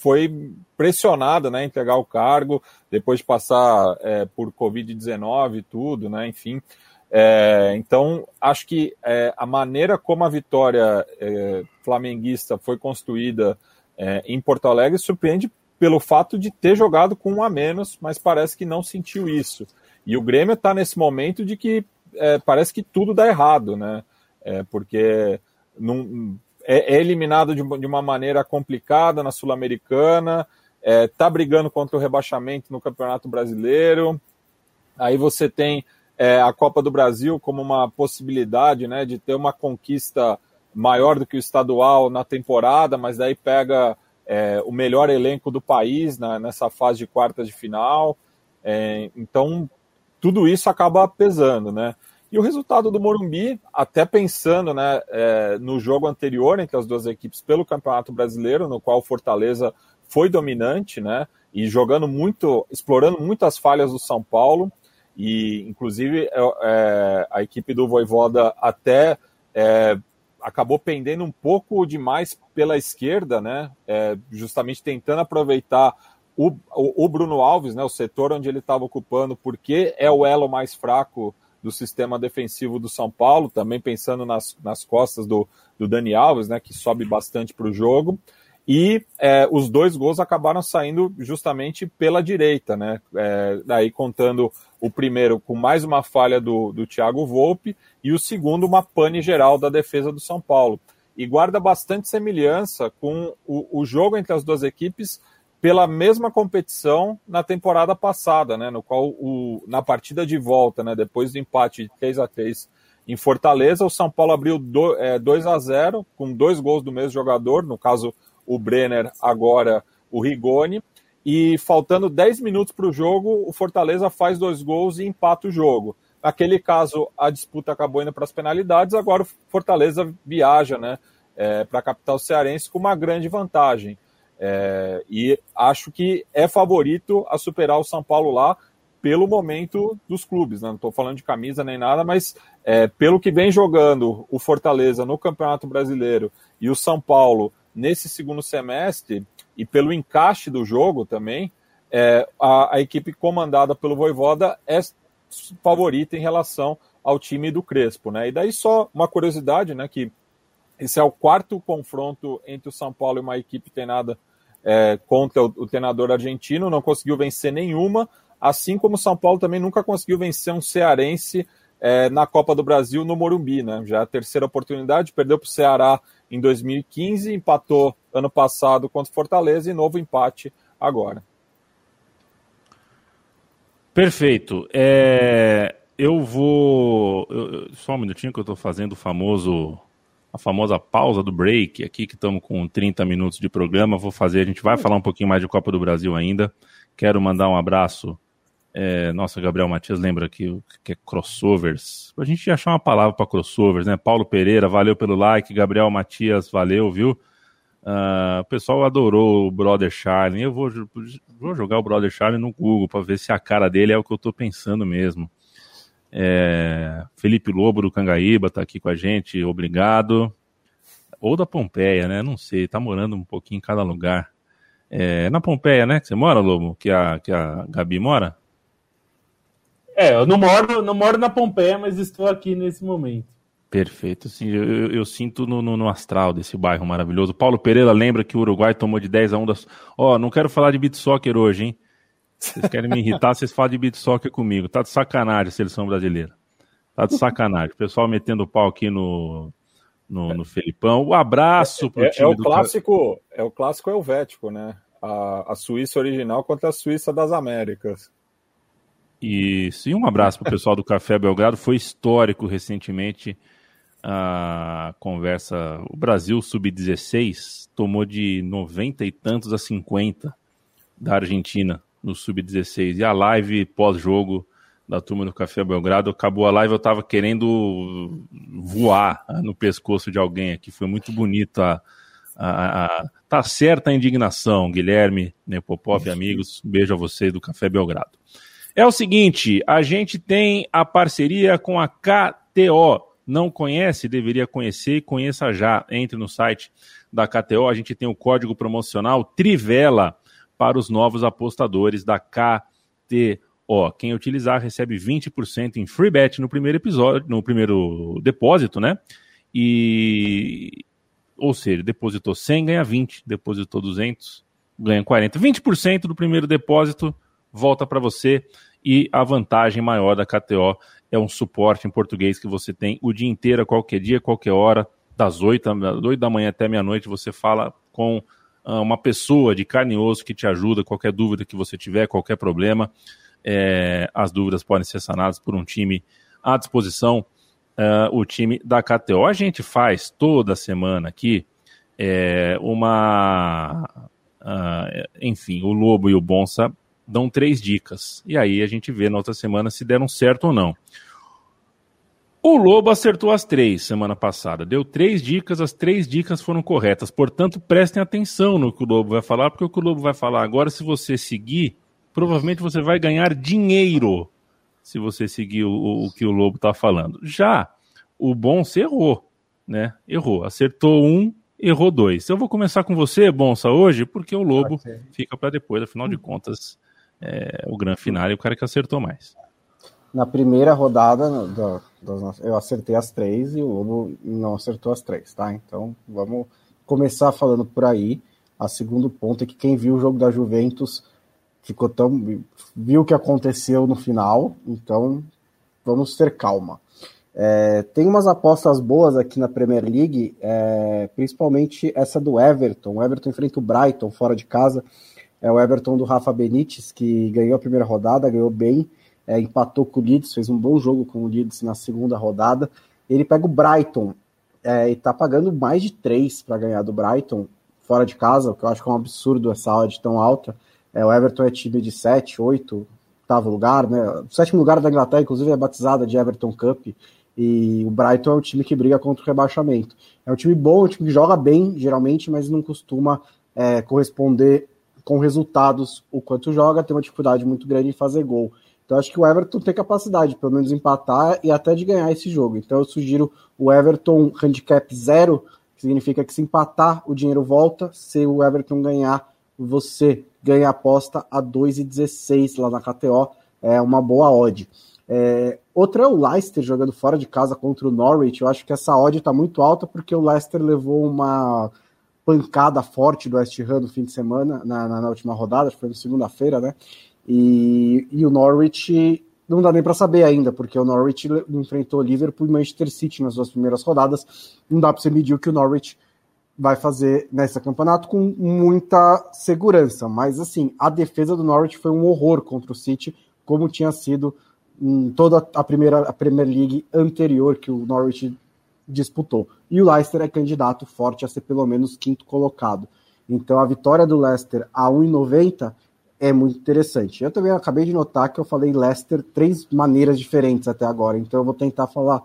foi pressionado né, a entregar o cargo, depois de passar é, por Covid-19 e tudo, né, enfim. É, então, acho que é, a maneira como a vitória é, flamenguista foi construída é, em Porto Alegre surpreende pelo fato de ter jogado com um a menos, mas parece que não sentiu isso. E o Grêmio está nesse momento de que é, parece que tudo dá errado, né? Porque não, é, é, eliminado de, de, uma maneira complicada na Sul-Americana, está é, brigando contra o rebaixamento no Campeonato Brasileiro. Aí você tem é, a Copa do Brasil como uma possibilidade né, de ter uma conquista maior do que o estadual na temporada, mas daí pega é, o melhor elenco do país né, nessa fase de quartas de final. É, então, tudo isso acaba pesando, né? E o resultado do Morumbi, até pensando né, é, no jogo anterior entre as duas equipes pelo Campeonato Brasileiro, no qual o Fortaleza foi dominante, né? E jogando muito, explorando muitas falhas do São Paulo. E, inclusive, é, é a equipe do Voivoda até é, acabou pendendo um pouco demais pela esquerda, né? É, justamente tentando aproveitar o, o, o, Bruno Alves, né? O setor onde ele estava ocupando, porque é o elo mais fraco do sistema defensivo do São Paulo, também pensando nas, nas costas do, do Dani Alves, né, que sobe bastante para o jogo. E é, os dois gols acabaram saindo justamente pela direita, né? É, daí contando o primeiro com mais uma falha do, do Thiago Volpe e o segundo uma pane geral da defesa do São Paulo. E guarda bastante semelhança com o, o jogo entre as duas equipes pela mesma competição na temporada passada, né? No qual o, na partida de volta, né? Depois do empate de 3 a 3 em Fortaleza, o São Paulo abriu do, é, 2 a 0 com dois gols do mesmo jogador, no caso o Brenner, agora o Rigoni. E faltando 10 minutos para o jogo, o Fortaleza faz dois gols e empata o jogo. Naquele caso, a disputa acabou indo para as penalidades, agora o Fortaleza viaja né, é, para a capital cearense com uma grande vantagem. É, e acho que é favorito a superar o São Paulo lá pelo momento dos clubes. Né? Não estou falando de camisa nem nada, mas é, pelo que vem jogando o Fortaleza no Campeonato Brasileiro e o São Paulo nesse segundo semestre, e pelo encaixe do jogo também, é, a, a, equipe comandada pelo Voivoda é favorita em relação ao time do Crespo. Né? E daí só uma curiosidade, né, que esse é o quarto confronto entre o São Paulo e uma equipe treinada é, contra o, o treinador argentino, não conseguiu vencer nenhuma, assim como o São Paulo também nunca conseguiu vencer um cearense é, na Copa do Brasil no Morumbi, né? Já é a terceira oportunidade, perdeu para o Ceará em 2015, empatou ano passado contra o Fortaleza e novo empate agora. Perfeito. É, eu vou. Eu, só um minutinho que eu estou fazendo o famoso. A famosa pausa do break aqui, que estamos com 30 minutos de programa. Vou fazer, a gente vai falar um pouquinho mais de Copa do Brasil ainda. Quero mandar um abraço é, nossa, Gabriel Matias lembra que, que é crossovers. A gente achar uma palavra para crossovers, né? Paulo Pereira, valeu pelo like. Gabriel Matias, valeu, viu? Uh, o pessoal adorou o Brother Charlie. Eu vou, vou jogar o Brother Charlie no Google para ver se a cara dele é o que eu estou pensando mesmo. É, Felipe Lobo do Cangaíba está aqui com a gente, obrigado. Ou da Pompeia, né? Não sei, tá morando um pouquinho em cada lugar. É, na Pompeia, né? Que você mora, Lobo? Que a, que a Gabi mora? É, eu não moro, não moro na Pompeia, mas estou aqui nesse momento. Perfeito, sim, eu, eu, eu sinto no, no, no, astral desse bairro maravilhoso. Paulo Pereira lembra que o Uruguai tomou de 10 a 1 das. Ó, oh, não quero falar de beat soccer hoje, hein? Vocês querem me irritar, vocês falam de beat soccer comigo. Tá de sacanagem a seleção brasileira. Tá de sacanagem. O pessoal metendo pau aqui no, no, no Felipão. O um abraço pro é, time é o do clássico, É o clássico helvético, né? A, a Suíça original contra a Suíça das Américas. Isso. E um abraço para o pessoal do Café Belgrado. Foi histórico recentemente a conversa. O Brasil Sub-16 tomou de 90 e tantos a 50 da Argentina no Sub-16. E a live pós-jogo da turma do Café Belgrado, acabou a live, eu estava querendo voar no pescoço de alguém aqui. Foi muito bonito a, a, a, tá certa a indignação, Guilherme, Nepopop, amigos. Um beijo a vocês do Café Belgrado. É o seguinte, a gente tem a parceria com a KTO. Não conhece? Deveria conhecer. Conheça já. Entre no site da KTO. A gente tem o código promocional Trivela para os novos apostadores da KTO. Quem utilizar recebe 20% em free bet no primeiro episódio, no primeiro depósito, né? E ou seja, depositou 100 ganha 20, depositou 200 ganha 40. 20% do primeiro depósito volta para você e a vantagem maior da KTO é um suporte em português que você tem o dia inteiro, qualquer dia, qualquer hora, das 8, das 8 da manhã até meia-noite, você fala com uma pessoa de carne e osso que te ajuda, qualquer dúvida que você tiver, qualquer problema, é, as dúvidas podem ser sanadas por um time à disposição, uh, o time da KTO. A gente faz toda semana aqui é, uma. Uh, enfim, o Lobo e o Bonsa dão três dicas. E aí a gente vê na outra semana se deram certo ou não. O Lobo acertou as três semana passada. Deu três dicas, as três dicas foram corretas. Portanto, prestem atenção no que o Lobo vai falar, porque o que o Lobo vai falar agora, se você seguir, provavelmente você vai ganhar dinheiro se você seguir o, o que o Lobo está falando. Já o Bonsa errou, né? Errou. Acertou um, errou dois. Eu vou começar com você, Bonsa, hoje, porque o Lobo fica para depois, afinal de contas, é, o grande final e o cara que acertou mais. Na primeira rodada, eu acertei as três e o Lobo não acertou as três, tá? Então vamos começar falando por aí. A segundo ponto é que quem viu o jogo da Juventus ficou tão. viu o que aconteceu no final, então vamos ter calma. É, tem umas apostas boas aqui na Premier League, é, principalmente essa do Everton. O Everton enfrenta o Brighton fora de casa. É o Everton do Rafa Benítez, que ganhou a primeira rodada, ganhou bem, é, empatou com o Leeds, fez um bom jogo com o Leeds na segunda rodada. Ele pega o Brighton é, e está pagando mais de 3 para ganhar do Brighton fora de casa, o que eu acho que é um absurdo essa odd tão alta. É, o Everton é time de 7, 8, oitavo lugar, né? O sétimo lugar da Inglaterra, inclusive, é batizada de Everton Cup. E o Brighton é um time que briga contra o rebaixamento. É um time bom, um time que joga bem, geralmente, mas não costuma é, corresponder com resultados o quanto joga, tem uma dificuldade muito grande em fazer gol. Então acho que o Everton tem capacidade, pelo menos, empatar e até de ganhar esse jogo. Então eu sugiro o Everton handicap zero, que significa que se empatar, o dinheiro volta. Se o Everton ganhar, você ganha a aposta a 2,16 lá na KTO. É uma boa odd. É, outra é o Leicester jogando fora de casa contra o Norwich. Eu acho que essa odd está muito alta porque o Leicester levou uma pancada forte do West Ham no fim de semana, na, na, na última rodada, acho que foi na segunda-feira, né? E, e o Norwich não dá nem para saber ainda, porque o Norwich enfrentou Liverpool e Manchester City nas duas primeiras rodadas. Não dá para você medir o que o Norwich vai fazer nesse campeonato com muita segurança. Mas assim, a defesa do Norwich foi um horror contra o City, como tinha sido em toda a primeira a Premier League anterior que o Norwich disputou. E o Leicester é candidato forte a ser pelo menos quinto colocado. Então a vitória do Leicester a 1,90 é muito interessante. Eu também acabei de notar que eu falei Leicester três maneiras diferentes até agora, então eu vou tentar falar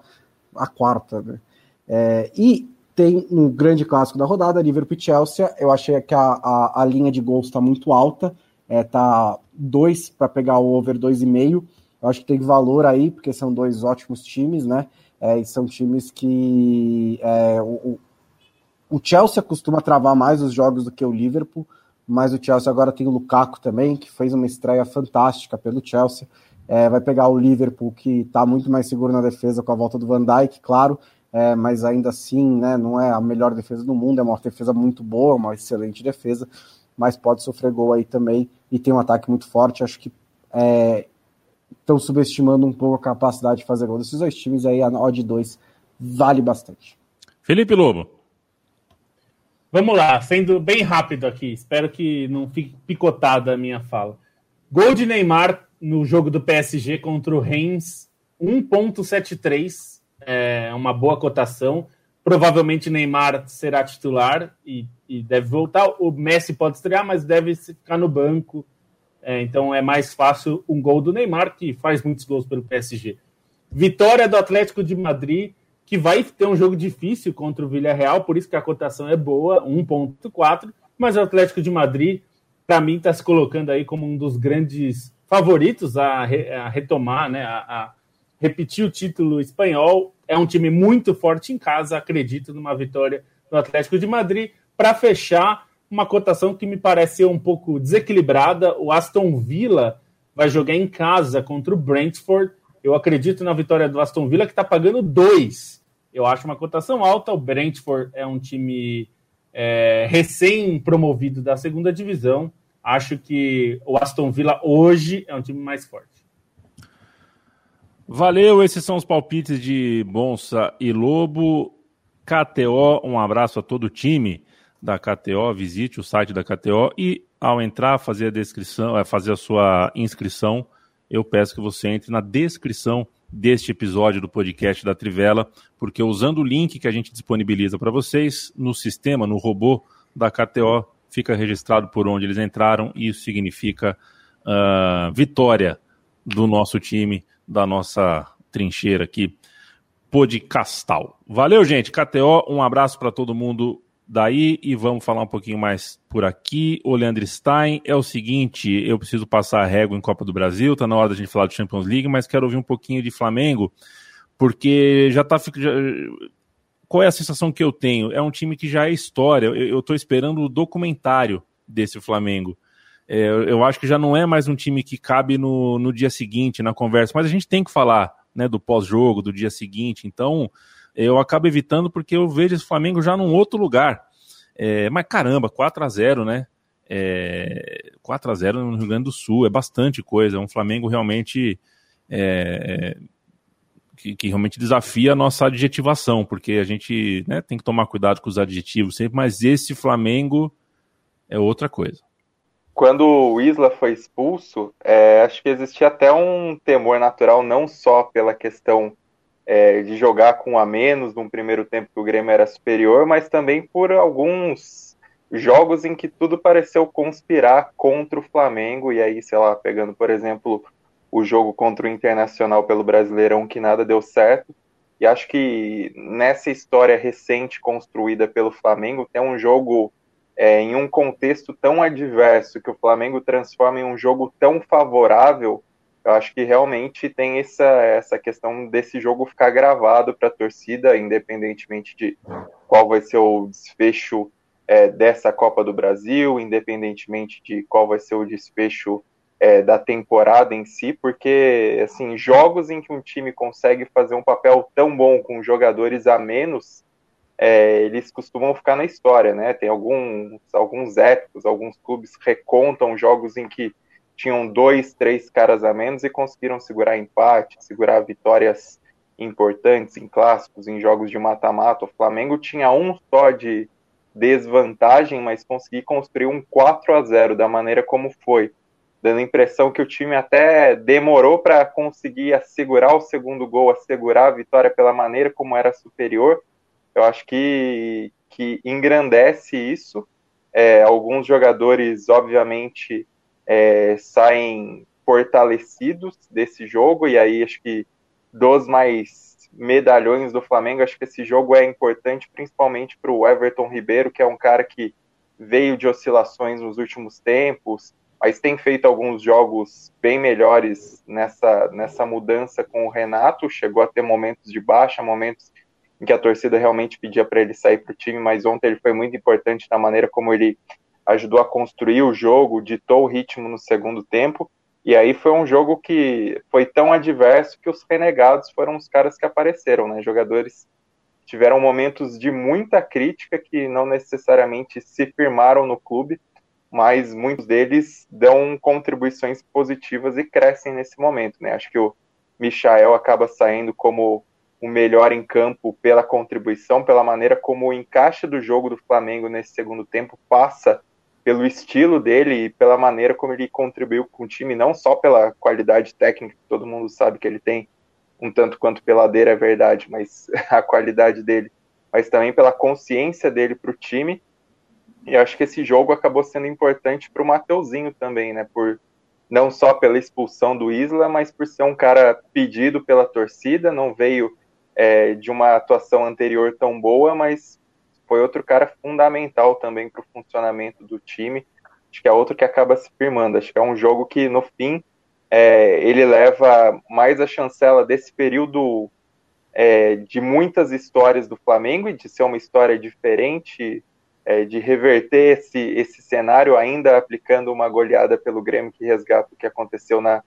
a quarta. Né? É, e tem um grande clássico da rodada, Liverpool e Chelsea. Eu achei que a, a, a linha de gols está muito alta, é, tá 2 para pegar o over 2,5. Eu acho que tem valor aí, porque são dois ótimos times, né? É, e são times que é, o, o Chelsea costuma travar mais os jogos do que o Liverpool, mas o Chelsea agora tem o Lukaku também, que fez uma estreia fantástica pelo Chelsea. É, vai pegar o Liverpool, que está muito mais seguro na defesa com a volta do Van Dijk, claro, é, mas ainda assim né, não é a melhor defesa do mundo, é uma defesa muito boa, uma excelente defesa, mas pode sofrer gol aí também e tem um ataque muito forte. Acho que é, estão subestimando um pouco a capacidade de fazer gol desses dois times, aí a odd 2 vale bastante. Felipe Lobo. Vamos lá, sendo bem rápido aqui, espero que não fique picotada a minha fala. Gol de Neymar no jogo do PSG contra o Reims, 1.73, é uma boa cotação. Provavelmente Neymar será titular e, e, deve voltar. O Messi pode estrear, mas deve ficar no banco. É, então é mais fácil um gol do Neymar, que faz muitos gols pelo PSG. Vitória do Atlético de Madrid, que vai ter um jogo difícil contra o Villarreal, por isso que a cotação é boa, 1.4, mas o Atlético de Madrid, para mim, está se colocando aí como um dos grandes favoritos a, re, a retomar, né, a, a repetir o título espanhol. É um time muito forte em casa, acredito numa vitória do Atlético de Madrid. Para fechar, uma cotação que me pareceu um pouco desequilibrada. O Aston Villa vai jogar em casa contra o Brentford. Eu acredito na vitória do Aston Villa, que está pagando dois. Eu acho uma cotação alta. O Brentford é um time é, recém-promovido da segunda divisão. Acho que o Aston Villa hoje é um time mais forte. Valeu, esses são os palpites de Bonsa e Lobo. KTO, um abraço a todo o time da KTO, visite o site da KTO e ao entrar, fazer a descrição, é, fazer a sua inscrição, eu peço que você entre na descrição deste episódio do podcast da Trivela, porque usando o link que a gente disponibiliza para vocês no sistema, no robô da KTO, fica registrado por onde eles entraram e isso significa uh, vitória do nosso time, da nossa trincheira aqui, podcastal. Valeu, gente. KTO, um abraço para todo mundo daí e vamos falar um pouquinho mais por aqui. O Leandro Stein é o seguinte: eu preciso passar a régua em Copa do Brasil, tá na hora da gente falar de Champions League, mas quero ouvir um pouquinho de Flamengo, porque já tá. Já, qual é a sensação que eu tenho? É um time que já é história. Eu, eu tô esperando o documentário desse Flamengo. é, eu acho que já não é mais um time que cabe no, no dia seguinte, na conversa, mas a gente tem que falar né, do pós-jogo, do dia seguinte, então eu acabo evitando porque eu vejo esse Flamengo já num outro lugar. É, mas caramba, 4 a 0 né? É, 4 a 0 no Rio Grande do Sul, é bastante coisa, é um Flamengo realmente é, que, que, realmente desafia a nossa adjetivação, porque a gente né, tem que tomar cuidado com os adjetivos sempre, mas esse Flamengo é outra coisa quando o Isla foi expulso, é, acho que existia até um temor natural, não só pela questão é, de jogar com a menos num primeiro tempo que o Grêmio era superior, mas também por alguns jogos em que tudo pareceu conspirar contra o Flamengo, e aí, sei lá, pegando, por exemplo, o jogo contra o Internacional pelo Brasileirão, que nada deu certo. E acho que nessa história recente construída pelo Flamengo, tem um jogo é, em um contexto tão adverso que o Flamengo transforma em um jogo tão favorável, eu acho que realmente tem essa, essa questão desse jogo ficar gravado para a torcida, independentemente de qual vai ser o desfecho é, dessa Copa do Brasil, independentemente de qual vai ser o desfecho é, da temporada em si, porque assim jogos em que um time consegue fazer um papel tão bom com jogadores a menos é, eles costumam ficar na história, né? Tem alguns, alguns épicos, alguns clubes recontam jogos em que tinham dois, três caras a menos e conseguiram segurar empate, segurar vitórias importantes em clássicos, em jogos de mata-mata. O Flamengo tinha um só de desvantagem, mas conseguiu construir um 4 a 0 da maneira como foi, dando a impressão que o time até demorou para conseguir assegurar o segundo gol, assegurar a vitória pela maneira como era superior eu acho que, que engrandece isso. É, alguns jogadores, obviamente, é, saem fortalecidos desse jogo, e aí acho que dos mais medalhões do Flamengo, acho que esse jogo é importante principalmente para o Everton Ribeiro, que é um cara que veio de oscilações nos últimos tempos, mas tem feito alguns jogos bem melhores nessa, nessa mudança com o Renato, chegou a ter momentos de baixa, momentos em que a torcida realmente pedia para ele sair para o time, mas ontem ele foi muito importante na maneira como ele ajudou a construir o jogo, ditou o ritmo no segundo tempo, e aí foi um jogo que foi tão adverso que os renegados foram os caras que apareceram, né? Jogadores tiveram momentos de muita crítica que não necessariamente se firmaram no clube, mas muitos deles dão contribuições positivas e crescem nesse momento, né? Acho que o Michael acaba saindo como o melhor em campo pela contribuição, pela maneira como o encaixe do jogo do Flamengo nesse segundo tempo passa pelo estilo dele e pela maneira como ele contribuiu com o time, não só pela qualidade técnica, que todo mundo sabe que ele tem, um tanto quanto peladeira é verdade, mas [LAUGHS] a qualidade dele, mas também pela consciência dele para o time. E acho que esse jogo acabou sendo importante para o Mateuzinho também, né? Por não só pela expulsão do Isla, mas por ser um cara pedido pela torcida, não veio é, de uma atuação anterior tão boa, mas foi outro cara fundamental também para o funcionamento do time. Acho que é outro que acaba se firmando. Acho que é um jogo que, no fim, é, ele leva mais a chancela desse período é, de muitas histórias do Flamengo e de ser uma história diferente, é, de reverter esse, esse cenário, ainda aplicando uma goleada pelo Grêmio que resgata o que aconteceu na,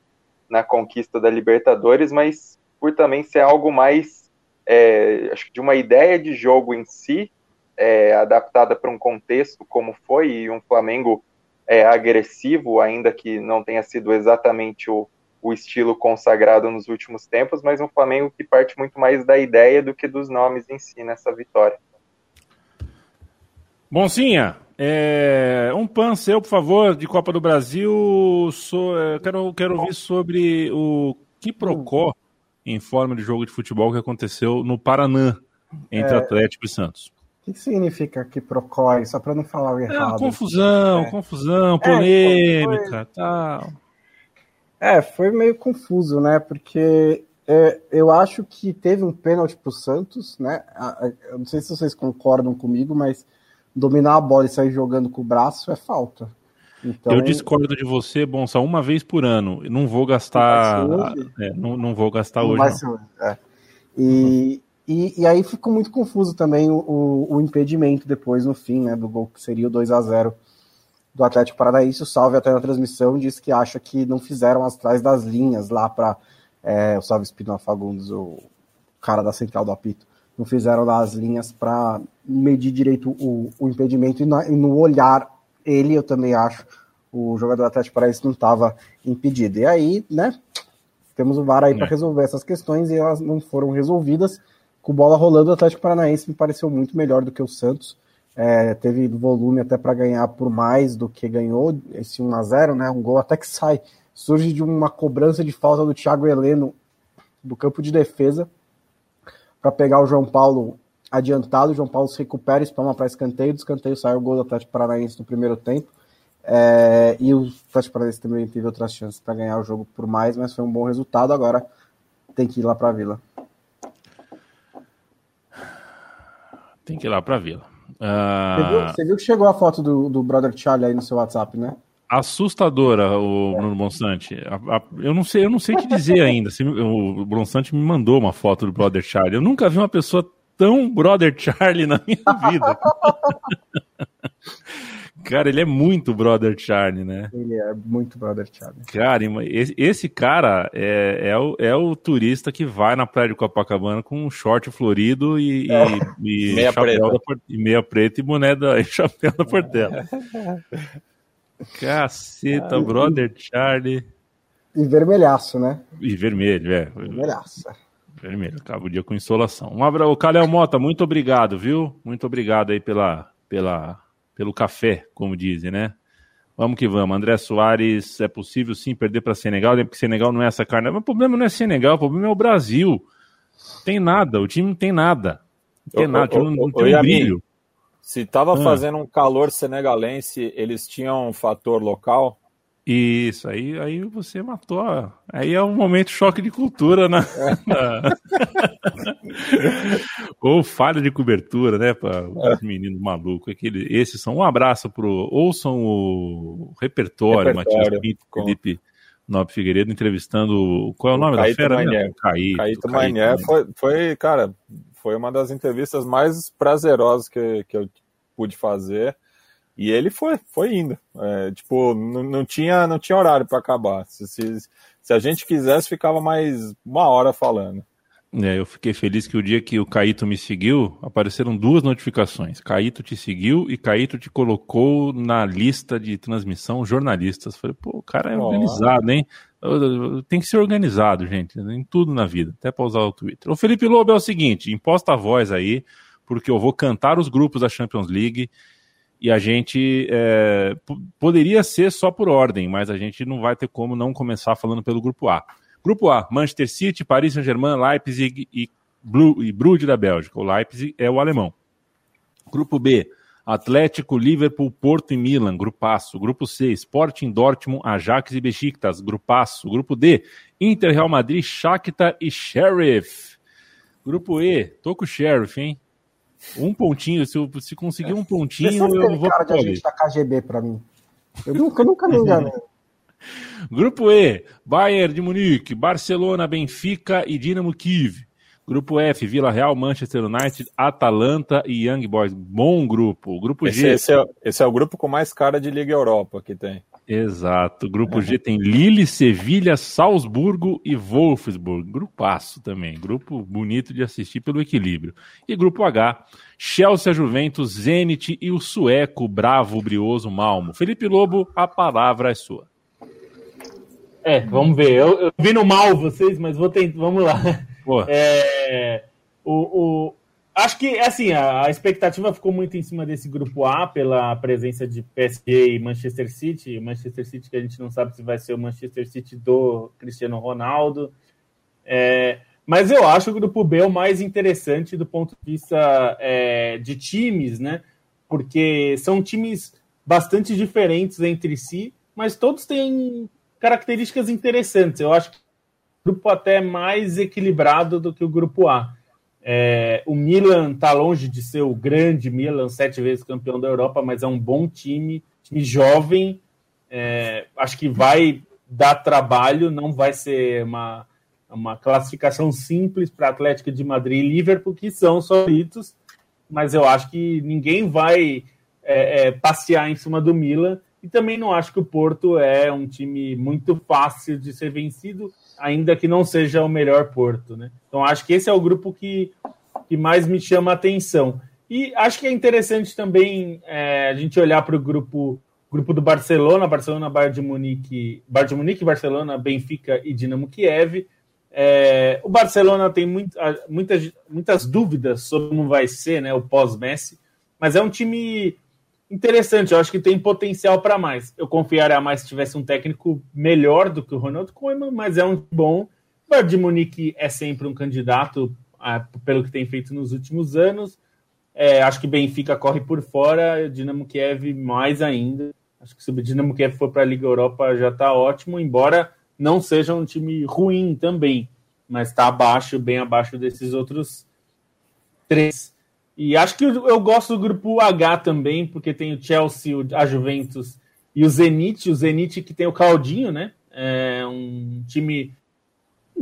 na conquista da Libertadores, mas por também ser algo mais é, acho que de uma ideia de jogo em si, é, adaptada para um contexto como foi, e um Flamengo é, agressivo, ainda que não tenha sido exatamente o, o estilo consagrado nos últimos tempos, mas um Flamengo que parte muito mais da ideia do que dos nomes em si nessa vitória. Bonzinha, é, um pan seu, por favor, de Copa do Brasil. So, é, quero, quero ouvir sobre o Kiprocó em forma de jogo de futebol que aconteceu no Paraná, entre é... Atlético e Santos. O que significa que procói? Só para não falar o é, errado. É, confusão, é. confusão, polêmica, foi... tal. É, foi meio confuso, né? Porque é, eu acho que teve um pênalti para o Santos, né? Eu não sei se vocês concordam comigo, mas dominar a bola e sair jogando com o braço é falta. Então, eu discordo de você, Bonsa, uma vez por ano. Não vou gastar. Não, é, não, não, vou gastar não hoje. Não. É. E, e, e, aí ficou muito confuso também o, o, o, impedimento depois no fim, né? Do gol que seria o 2 a 0 do Atlético Paranaense. O Salve até na transmissão disse que acha que não fizeram as trás das linhas lá para é, o Salve Espinal Fagundes, o cara da central do apito, não fizeram lá as linhas para medir direito o, o impedimento e, na, e, no olhar ele, eu também acho, o jogador do Atlético Paranaense não estava impedido. E aí, né, temos o VAR aí para é. resolver essas questões e elas não foram resolvidas. Com bola rolando, o Atlético Paranaense me pareceu muito melhor do que o Santos é, teve volume até para ganhar por mais do que ganhou, esse 1 a 0 né? Um gol até que sai, surge de uma cobrança de falta do Thiago Heleno do campo de defesa para pegar o João Paulo adiantado. O João Paulo se recupera, espalma para escanteio. Do escanteio sai o gol do Atlético Paranaense no primeiro tempo. É, e o Atlético Paranaense também teve outras chances para ganhar o jogo por mais, mas foi um bom resultado. Agora tem que ir lá para a Vila. Tem que ir lá para a Vila. Uh... Você, viu, você, viu, que chegou a foto do, do Brother Charlie aí no seu WhatsApp, né? Assustadora, o Bruno Bonsante. eu não sei, eu não sei o que dizer ainda. O Bonsante me mandou uma foto do Brother Charlie. Eu nunca vi uma pessoa tão Brother Charlie na minha vida. [LAUGHS] Cara, ele é muito Brother Charlie, né? Ele é muito Brother Charlie. Cara, esse cara é, é, o, é o turista que vai na praia de Copacabana com um short florido e, é. e, e meia, preta. Da, e meia preta e boné da, e chapéu da Portela. [LAUGHS] Caceta, Brother Charlie. E vermelhaço, né? E vermelho, é. Vermelhaço. Vermelho, acaba o dia com insolação. Um abraço, Mota, muito obrigado, viu? Muito obrigado aí pela, pela pelo café, como dizem, né? Vamos que vamos. André Soares, é possível sim perder para Senegal, porque Senegal não é essa carne. Mas o problema não é Senegal, o problema é o Brasil. Tem nada, o time não tem nada. Não tem nada, o time não, não tem um brilho. Se estava ah. fazendo um calor senegalense, eles tinham um fator local? Isso, aí, aí você matou. Aí é um momento choque de cultura, né? [LAUGHS] Ou falha de cobertura, né? Para os meninos malucos. Aquele, esses são. Um abraço pro. Ouçam o repertório, repertório Matias Pinto, com... Felipe Nobre Figueiredo, entrevistando. Qual é o nome o da fera? Né? Caíto. Foi, foi, cara, foi uma das entrevistas mais prazerosas que, que eu pude fazer e ele foi, foi indo. É, tipo, não, não, tinha, não tinha horário para acabar. Se, se, se, a gente quisesse, ficava mais uma hora falando. É, eu fiquei feliz que o dia que o Caíto me seguiu, apareceram duas notificações. Caíto te seguiu e Caíto te colocou na lista de transmissão jornalistas. Falei, pô, o cara é organizado, hein? Tem que ser organizado, gente, em tudo na vida, até para usar o Twitter. O Felipe Lobo é o seguinte: imposta a voz aí, porque eu vou cantar os grupos da Champions League e a gente é, poderia ser só por ordem, mas a gente não vai ter como não começar falando pelo grupo A. Grupo A, Manchester City, Paris Saint-Germain, Leipzig e, Blue, e Bruges da Bélgica. O Leipzig é o alemão. Grupo B, Atlético, Liverpool, Porto e Milan, grupaço. Grupo C, Sporting, Dortmund, Ajax e Besiktas, grupaço. Grupo D, Inter, Real Madrid, Shakhtar e Sheriff. Grupo E, tô com o Sheriff, hein? Um pontinho, se, eu, se conseguir um pontinho, eu vou cara de agente da KGB para mim. Eu nunca, nunca me enganei. [LAUGHS] Grupo E, Bayern de Munique, Barcelona, Benfica e Dinamo Kiev. Grupo F, Vila Real, Manchester United, Atalanta e Young Boys. Bom grupo. Grupo esse, G. Esse é, esse é o grupo com mais cara de Liga Europa que tem. Exato. Grupo G tem Lille, Sevilha, Salzburgo e Wolfsburg. Grupaço também. Grupo bonito de assistir pelo equilíbrio. E grupo H, Chelsea, Juventus, Zenit e o sueco bravo, brioso Malmo. Felipe Lobo, a palavra é sua. É, vamos ver. Eu, eu vi no mal vocês, mas vou tentar. Vamos lá. É, o, o, Acho que, assim, a, expectativa ficou muito em cima desse grupo A pela presença de PSG e Manchester City. Manchester City que a gente não sabe se vai ser o Manchester City do Cristiano Ronaldo. É, mas eu acho o grupo B o mais interessante do ponto de vista é, de times, né? Porque são times bastante diferentes entre si, mas todos têm características interessantes. Eu acho que o grupo até é mais equilibrado do que o grupo A. É, o Milan está longe de ser o grande Milan, sete vezes campeão da Europa, mas é um bom time, time jovem. É, acho que vai dar trabalho, não vai ser uma, uma classificação simples para Atlético de Madrid e Liverpool, que são favoritos, mas eu acho que ninguém vai é, é, passear em cima do Milan E também não acho que o Porto é um time muito fácil de ser vencido, ainda que não seja o melhor Porto, né? Então acho que esse é o grupo que, que mais me chama a atenção. E acho que é interessante também é, a gente olhar para o grupo grupo do Barcelona, Barcelona, Bayern de Munique, Bayern de Munique, Barcelona, Benfica e Dinamo Kiev. É, o Barcelona tem muito, muitas, muitas dúvidas sobre como vai ser né, o pós-Messi, mas é um time interessante. Eu acho que tem potencial para mais. Eu confiaria mais se tivesse um técnico melhor do que o Ronaldo Koeman, mas é um bom. O Bayern de Munique é sempre um candidato pelo que tem feito nos últimos anos. É, acho que Benfica corre por fora, Dinamo Kiev mais ainda. Acho que se o Dinamo Kiev for para a Liga Europa já está ótimo, embora não seja um time ruim também, mas está abaixo, bem abaixo desses outros três. E acho que eu, gosto do grupo H também, porque tem o Chelsea, a Juventus e o Zenit. O Zenit que tem o Caldinho, né? É um time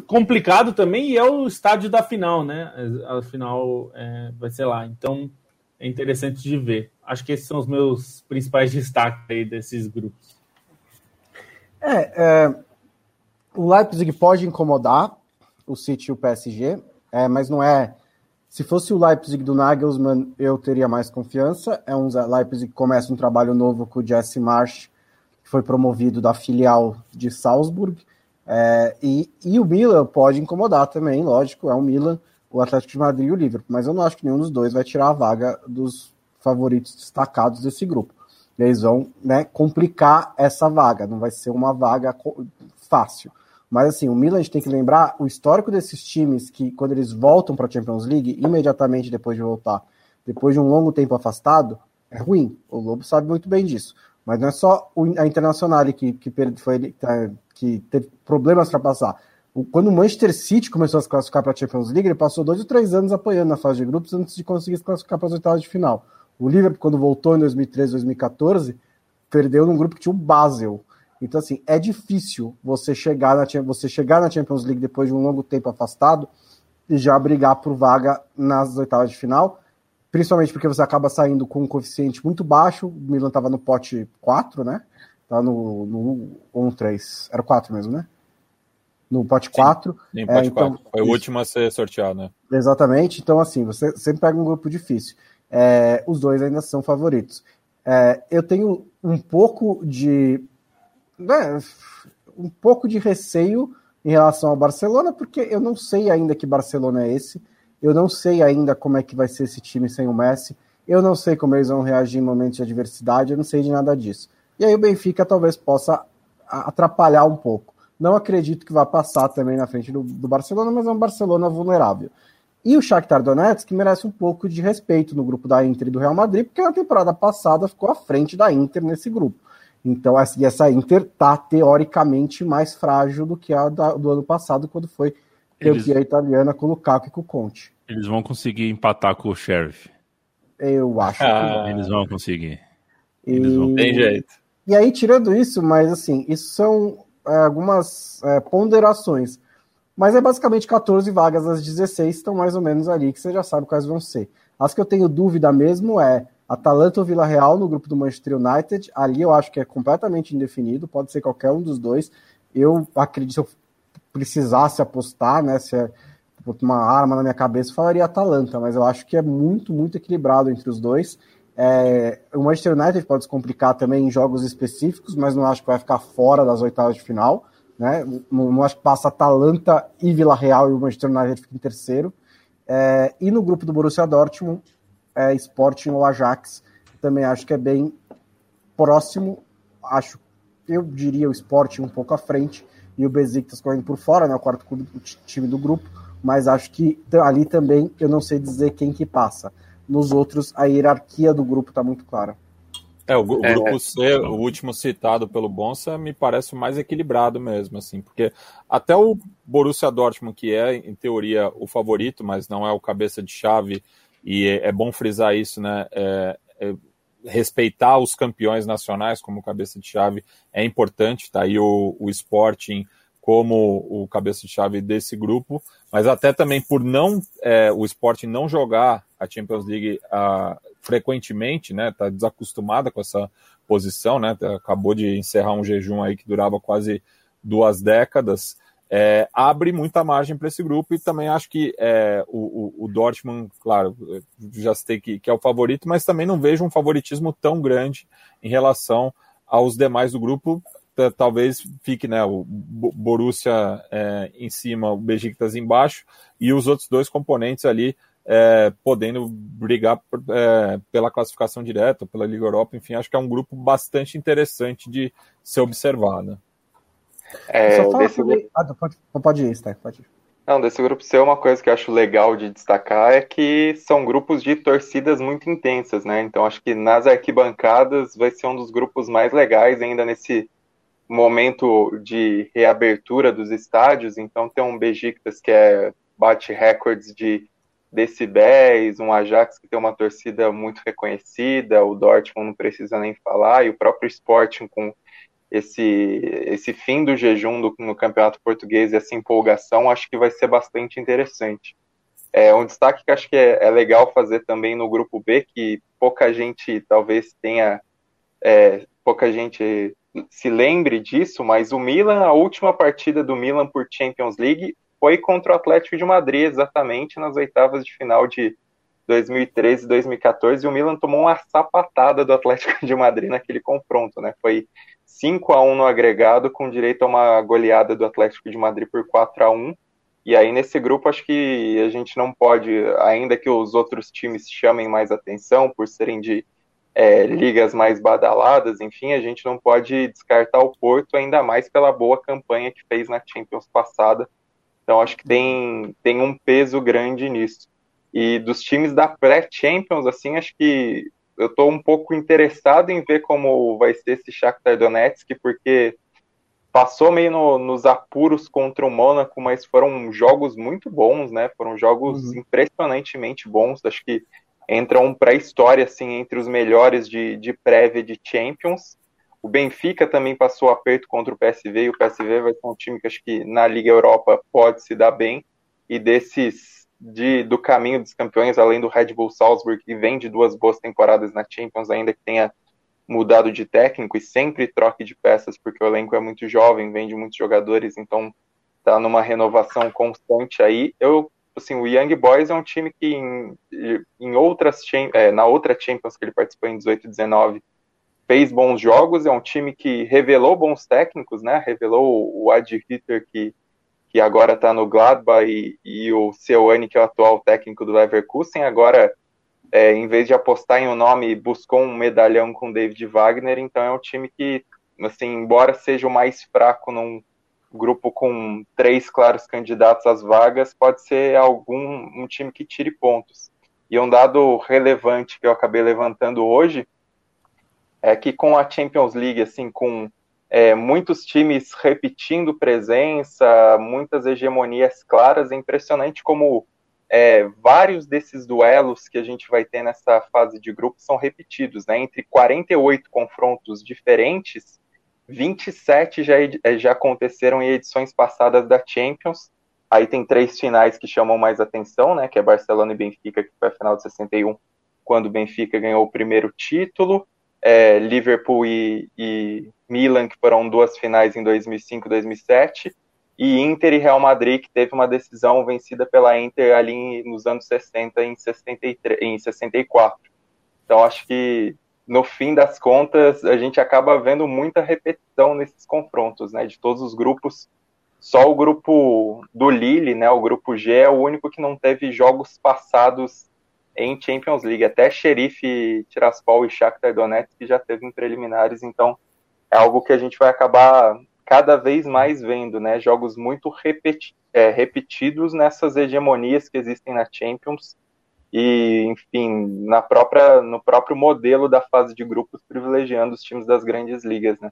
complicado também e é o estádio da final, né? A final é, vai ser lá. Então é interessante de ver. Acho que esses são os meus principais destaques aí desses grupos. É, é o Leipzig pode incomodar o City e o PSG, é, mas não é. Se fosse o Leipzig do Nagelsmann, eu teria mais confiança. É um Leipzig que começa um trabalho novo com o Jesse Marsh, que foi promovido da filial de Salzburg. É, e, e o Milan pode incomodar também, lógico, é o Milan, o Atlético de Madrid e o Liverpool. Mas eu não acho que nenhum dos dois vai tirar a vaga dos favoritos destacados desse grupo. Eles vão né, complicar essa vaga, não vai ser uma vaga fácil. Mas assim, o Milan a gente tem que lembrar o histórico desses times que, quando eles voltam para a Champions League, imediatamente depois de voltar, depois de um longo tempo afastado, é ruim. O Lobo sabe muito bem disso. Mas não é só a Internacional que, que, foi, tá, que teve problemas para passar. Quando o Manchester City começou a se classificar para a Champions League, ele passou dois ou três anos apoiando na fase de grupos antes de conseguir se classificar para as oitavas de final. O Liverpool, quando voltou em 2013, 2014, perdeu num grupo que tinha o Basel. Então, assim, é difícil você chegar na, você chegar na Champions League depois de um longo tempo afastado e já brigar por vaga nas oitavas de final, principalmente porque você acaba saindo com um coeficiente muito baixo. O Milan estava no pote 4, né? Tá no, no 1, 3. Era 4 mesmo, né? No pote 4. Sim, pote é, então, 4. Foi o último a ser sorteado, né? Exatamente. Então, assim, você sempre pega um grupo difícil. É, os dois ainda são favoritos. É, eu tenho um pouco de né, um pouco de receio em relação ao Barcelona, porque eu não sei ainda que Barcelona é esse, eu não sei ainda como é que vai ser esse time sem o Messi, eu não sei como eles vão reagir em momentos de adversidade, eu não sei de nada disso. E aí o Benfica talvez possa atrapalhar um pouco. Não acredito que vá passar também na frente do, do Barcelona, mas é um Barcelona vulnerável. E o Shakhtar Donetsk que merece um pouco de respeito no grupo da Inter e do Real Madrid, porque na temporada passada ficou à frente da Inter nesse grupo. Então, assim, essa Inter tá teoricamente mais frágil do que a da, do ano passado, quando foi campeã Eles... italiana com o Lukaku e com o Conte. Eles vão conseguir empatar com o Sheriff. Eu acho ah, que Eles vão conseguir. Eles vão... Tem jeito. E aí, tirando isso, mas assim, isso são é, algumas é, ponderações. Mas é basicamente 14 vagas das 16 estão mais ou menos ali, que você já sabe quais vão ser. As que eu tenho dúvida mesmo é Atalanta ou Vila Real no grupo do Manchester United. Ali eu acho que é completamente indefinido, pode ser qualquer um dos dois. Eu acredito, se eu precisasse apostar, né, se é uma arma na minha cabeça, falaria Atalanta, mas eu acho que é muito, muito equilibrado entre os dois. É, o Manchester United pode se complicar também em jogos específicos, mas não acho que vai ficar fora das oitavas de final. Né? Não, não acho que passa Atalanta e Vila Real e o Manchester United fica em terceiro. É, e no grupo do Borussia Dortmund, é, Sporting ou Ajax. Também acho que é bem próximo. Acho, eu diria o Sporting um pouco à frente e o Besiktas correndo por fora, né, o quarto time do grupo. Mas acho que ali também eu não sei dizer quem que passa. Nos outros, a hierarquia do grupo está muito clara. É, o, o é. grupo C, o último citado pelo Bonsa, me parece mais equilibrado mesmo, assim, porque até o Borussia Dortmund, que é, em teoria, o favorito, mas não é o cabeça de chave e é, é bom frisar isso, né? É, é, respeitar os campeões nacionais como cabeça de chave é importante, tá aí o, o Sporting como o cabeça de chave desse grupo, mas até também por não é, o esporte não jogar a Champions League a, frequentemente, né? Tá desacostumada com essa posição, né? Acabou de encerrar um jejum aí que durava quase duas décadas. É, abre muita margem para esse grupo e também acho que é, o, o, o, Dortmund, claro, já sei que, que é o favorito, mas também não vejo um favoritismo tão grande em relação aos demais do grupo, talvez fique né, o Borussia é, em cima, o Besiktas embaixo, e os outros dois componentes ali é, podendo brigar é, pela classificação direta, pela Liga Europa, enfim, acho que é um grupo bastante interessante de ser observado. É, desse... grupo... ah, pode, pode ir, Sté, pode ir. Não, desse grupo C, uma coisa que eu acho legal de destacar é que são grupos de torcidas muito intensas, né? Então acho que nas arquibancadas vai ser um dos grupos mais legais ainda nesse momento de reabertura dos estádios, então tem um Besiktas que é, bate recordes de decibéis, um Ajax que tem uma torcida muito reconhecida, o Dortmund não precisa nem falar, e o próprio Sporting com esse, esse fim do jejum do, no Campeonato Português e essa empolgação, acho que vai ser bastante interessante. É um destaque que acho que é, é legal fazer também no grupo B, que pouca gente talvez tenha, é, pouca gente se lembre disso, mas o Milan, a última partida do Milan por Champions League foi contra o Atlético de Madrid, exatamente nas oitavas de final de 2013 e 2014, e o Milan tomou uma sapatada do Atlético de Madrid naquele confronto, né? Foi 5 a 1 no agregado, com direito a uma goleada do Atlético de Madrid por 4 a 1 e aí nesse grupo acho que a gente não pode, ainda que os outros times chamem mais atenção por serem de é, ligas mais badaladas, enfim, a gente não pode descartar o Porto, ainda mais pela boa campanha que fez na Champions passada. Então, acho que tem, tem um peso grande nisso. E dos times da pré-Champions, assim, acho que eu estou um pouco interessado em ver como vai ser esse Shakhtar Donetsk, porque passou meio no, nos apuros contra o Mônaco, mas foram jogos muito bons, né? Foram jogos uhum. impressionantemente bons. Acho que entram para a história assim entre os melhores de, de prévia de Champions. O Benfica também passou aperto contra o PSV e o PSV vai ser um time que acho que na Liga Europa pode se dar bem. E desses de, do caminho dos campeões, além do Red Bull Salzburg, que vem de duas boas temporadas na Champions, ainda que tenha mudado de técnico e sempre troque de peças, porque o elenco é muito jovem, vem de muitos jogadores, então tá numa renovação constante aí. Eu assim, o Young Boys é um time que em, em outras é, na outra Champions que ele participou em 18 e 19 fez bons jogos, é um time que revelou bons técnicos, né? Revelou o Ad Hitter que, que agora está no Gladbach e, e o Seuane, que é o atual técnico do Leverkusen, agora é, em vez de apostar em um nome, buscou um medalhão com David Wagner, então é um time que, assim, embora seja o mais fraco num, grupo com três claros candidatos às vagas, pode ser algum um time que tire pontos. E um dado relevante que eu acabei levantando hoje é que com a Champions League, assim, com é, muitos times repetindo presença, muitas hegemonias claras, é impressionante como é, vários desses duelos que a gente vai ter nessa fase de grupo são repetidos, né? Entre 48 confrontos diferentes, 27 já, eh, já aconteceram em edições passadas da Champions. Aí tem três finais que chamam mais atenção, né? Que é Barcelona e Benfica, que foi a final de 61, quando o Benfica ganhou o primeiro título. É, Liverpool e, e, Milan, que foram duas finais em 2005 e 2007. E Inter e Real Madrid, que teve uma decisão vencida pela Inter ali nos anos 60 em, 63, em 64. Então acho que no fim das contas, a gente acaba vendo muita repetição nesses confrontos, né? De todos os grupos, só o grupo do Lille, né? O grupo G é o único que não teve jogos passados em Champions League. Até Xerife, Tiraspol e Shakhtar Donetsk já teve em preliminares, então é algo que a gente vai acabar cada vez mais vendo, né? Jogos muito repeti é, repetidos nessas hegemonias que existem na Champions e, enfim, na própria, no próprio modelo da fase de grupos, privilegiando os times das grandes ligas, né?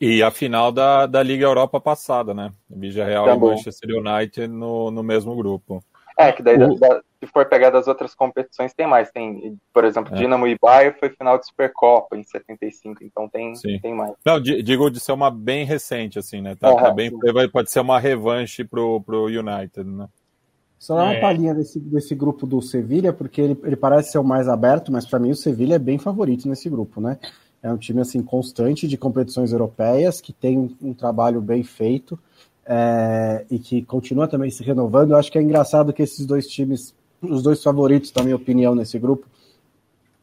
E a final da, da Liga Europa passada, né? Villarreal tá e Manchester United no, no mesmo grupo. É, que daí o... da, se for pegar das outras competições, tem mais. Tem, por exemplo, é. Dinamo e Bayern foi final de Supercopa em 75, então tem, tem mais. Não, digo de ser uma bem recente, assim, né? Tá, tá bem, pode ser uma revanche pro, pro United, né? Só dá uma é. palhinha desse, desse grupo do Sevilha, porque ele, ele parece ser o mais aberto, mas para mim o Sevilha é bem favorito nesse grupo, né? É um time assim constante de competições europeias, que tem um, um trabalho bem feito é, e que continua também se renovando. Eu acho que é engraçado que esses dois times os dois favoritos, na minha opinião, nesse grupo,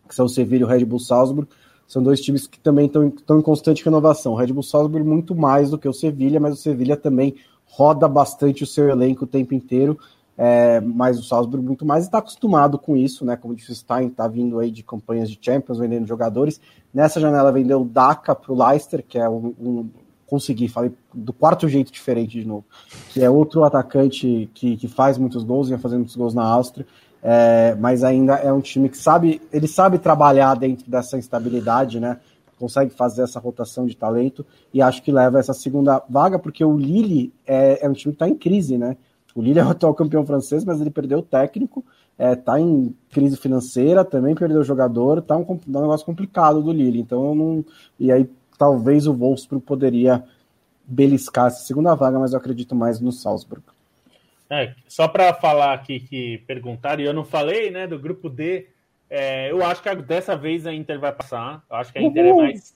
que são o Sevilla e o Red Bull Salzburg, são dois times que também estão em constante renovação. O Red Bull Salzburg muito mais do que o Sevilla, mas o Sevilla também roda bastante o seu elenco o tempo inteiro, é, mas o Salzburg muito mais está acostumado com isso, né? Como disse o Stein, está vindo aí de campanhas de Champions, vendendo jogadores. Nessa janela vendeu o Daka para o Leicester, que é um, um conseguir, falei do quarto jeito diferente de novo, que é outro atacante que, que faz muitos gols, vinha fazendo muitos gols na Áustria, é, mas ainda é um time que sabe, ele sabe trabalhar dentro dessa instabilidade, né? Consegue fazer essa rotação de talento e acho que leva essa segunda vaga, porque o Lille é, é um time que está em crise, né? O Lille é o atual campeão francês, mas ele perdeu o técnico, está é, em crise financeira, também perdeu o jogador, está um, um negócio complicado do Lille. Então, não. E aí talvez o Wolfsburg poderia beliscar essa segunda vaga, mas eu acredito mais no Salzburg. É, só para falar aqui que perguntaram, e eu não falei, né, do grupo D, é, eu acho que dessa vez a Inter vai passar. Eu acho que a Inter é mais,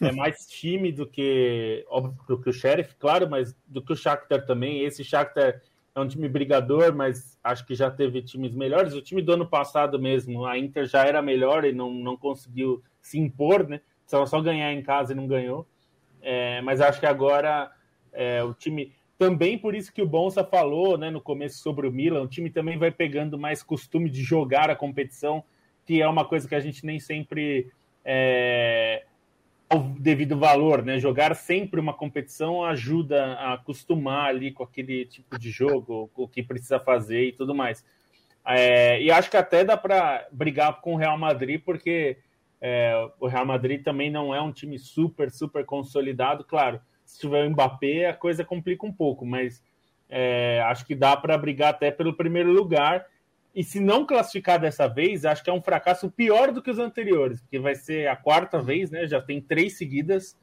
é mais time do que, óbvio, do que o Sheriff, claro, mas do que o Shakhtar também. Esse Shakhtar é um time brigador, mas acho que já teve times melhores. O time do ano passado mesmo, a Inter já era melhor e não, não conseguiu se impor, né? Precisava só ganhar em casa e não ganhou. É, mas acho que agora é, o time. Também por isso que o Bonsa falou né, no começo sobre o Milan, o time também vai pegando mais costume de jogar a competição, que é uma coisa que a gente nem sempre é, o devido valor, né? Jogar sempre uma competição ajuda a acostumar ali com aquele tipo de jogo, o que precisa fazer e tudo mais. É, e acho que até dá para brigar com o Real Madrid, porque é, o Real Madrid também não é um time super, super consolidado. Claro, se tiver o Mbappé, a coisa complica um pouco, mas é, acho que dá para brigar até pelo primeiro lugar. E se não classificar dessa vez, acho que é um fracasso pior do que os anteriores, porque vai ser a quarta vez, né? Já tem três seguidas,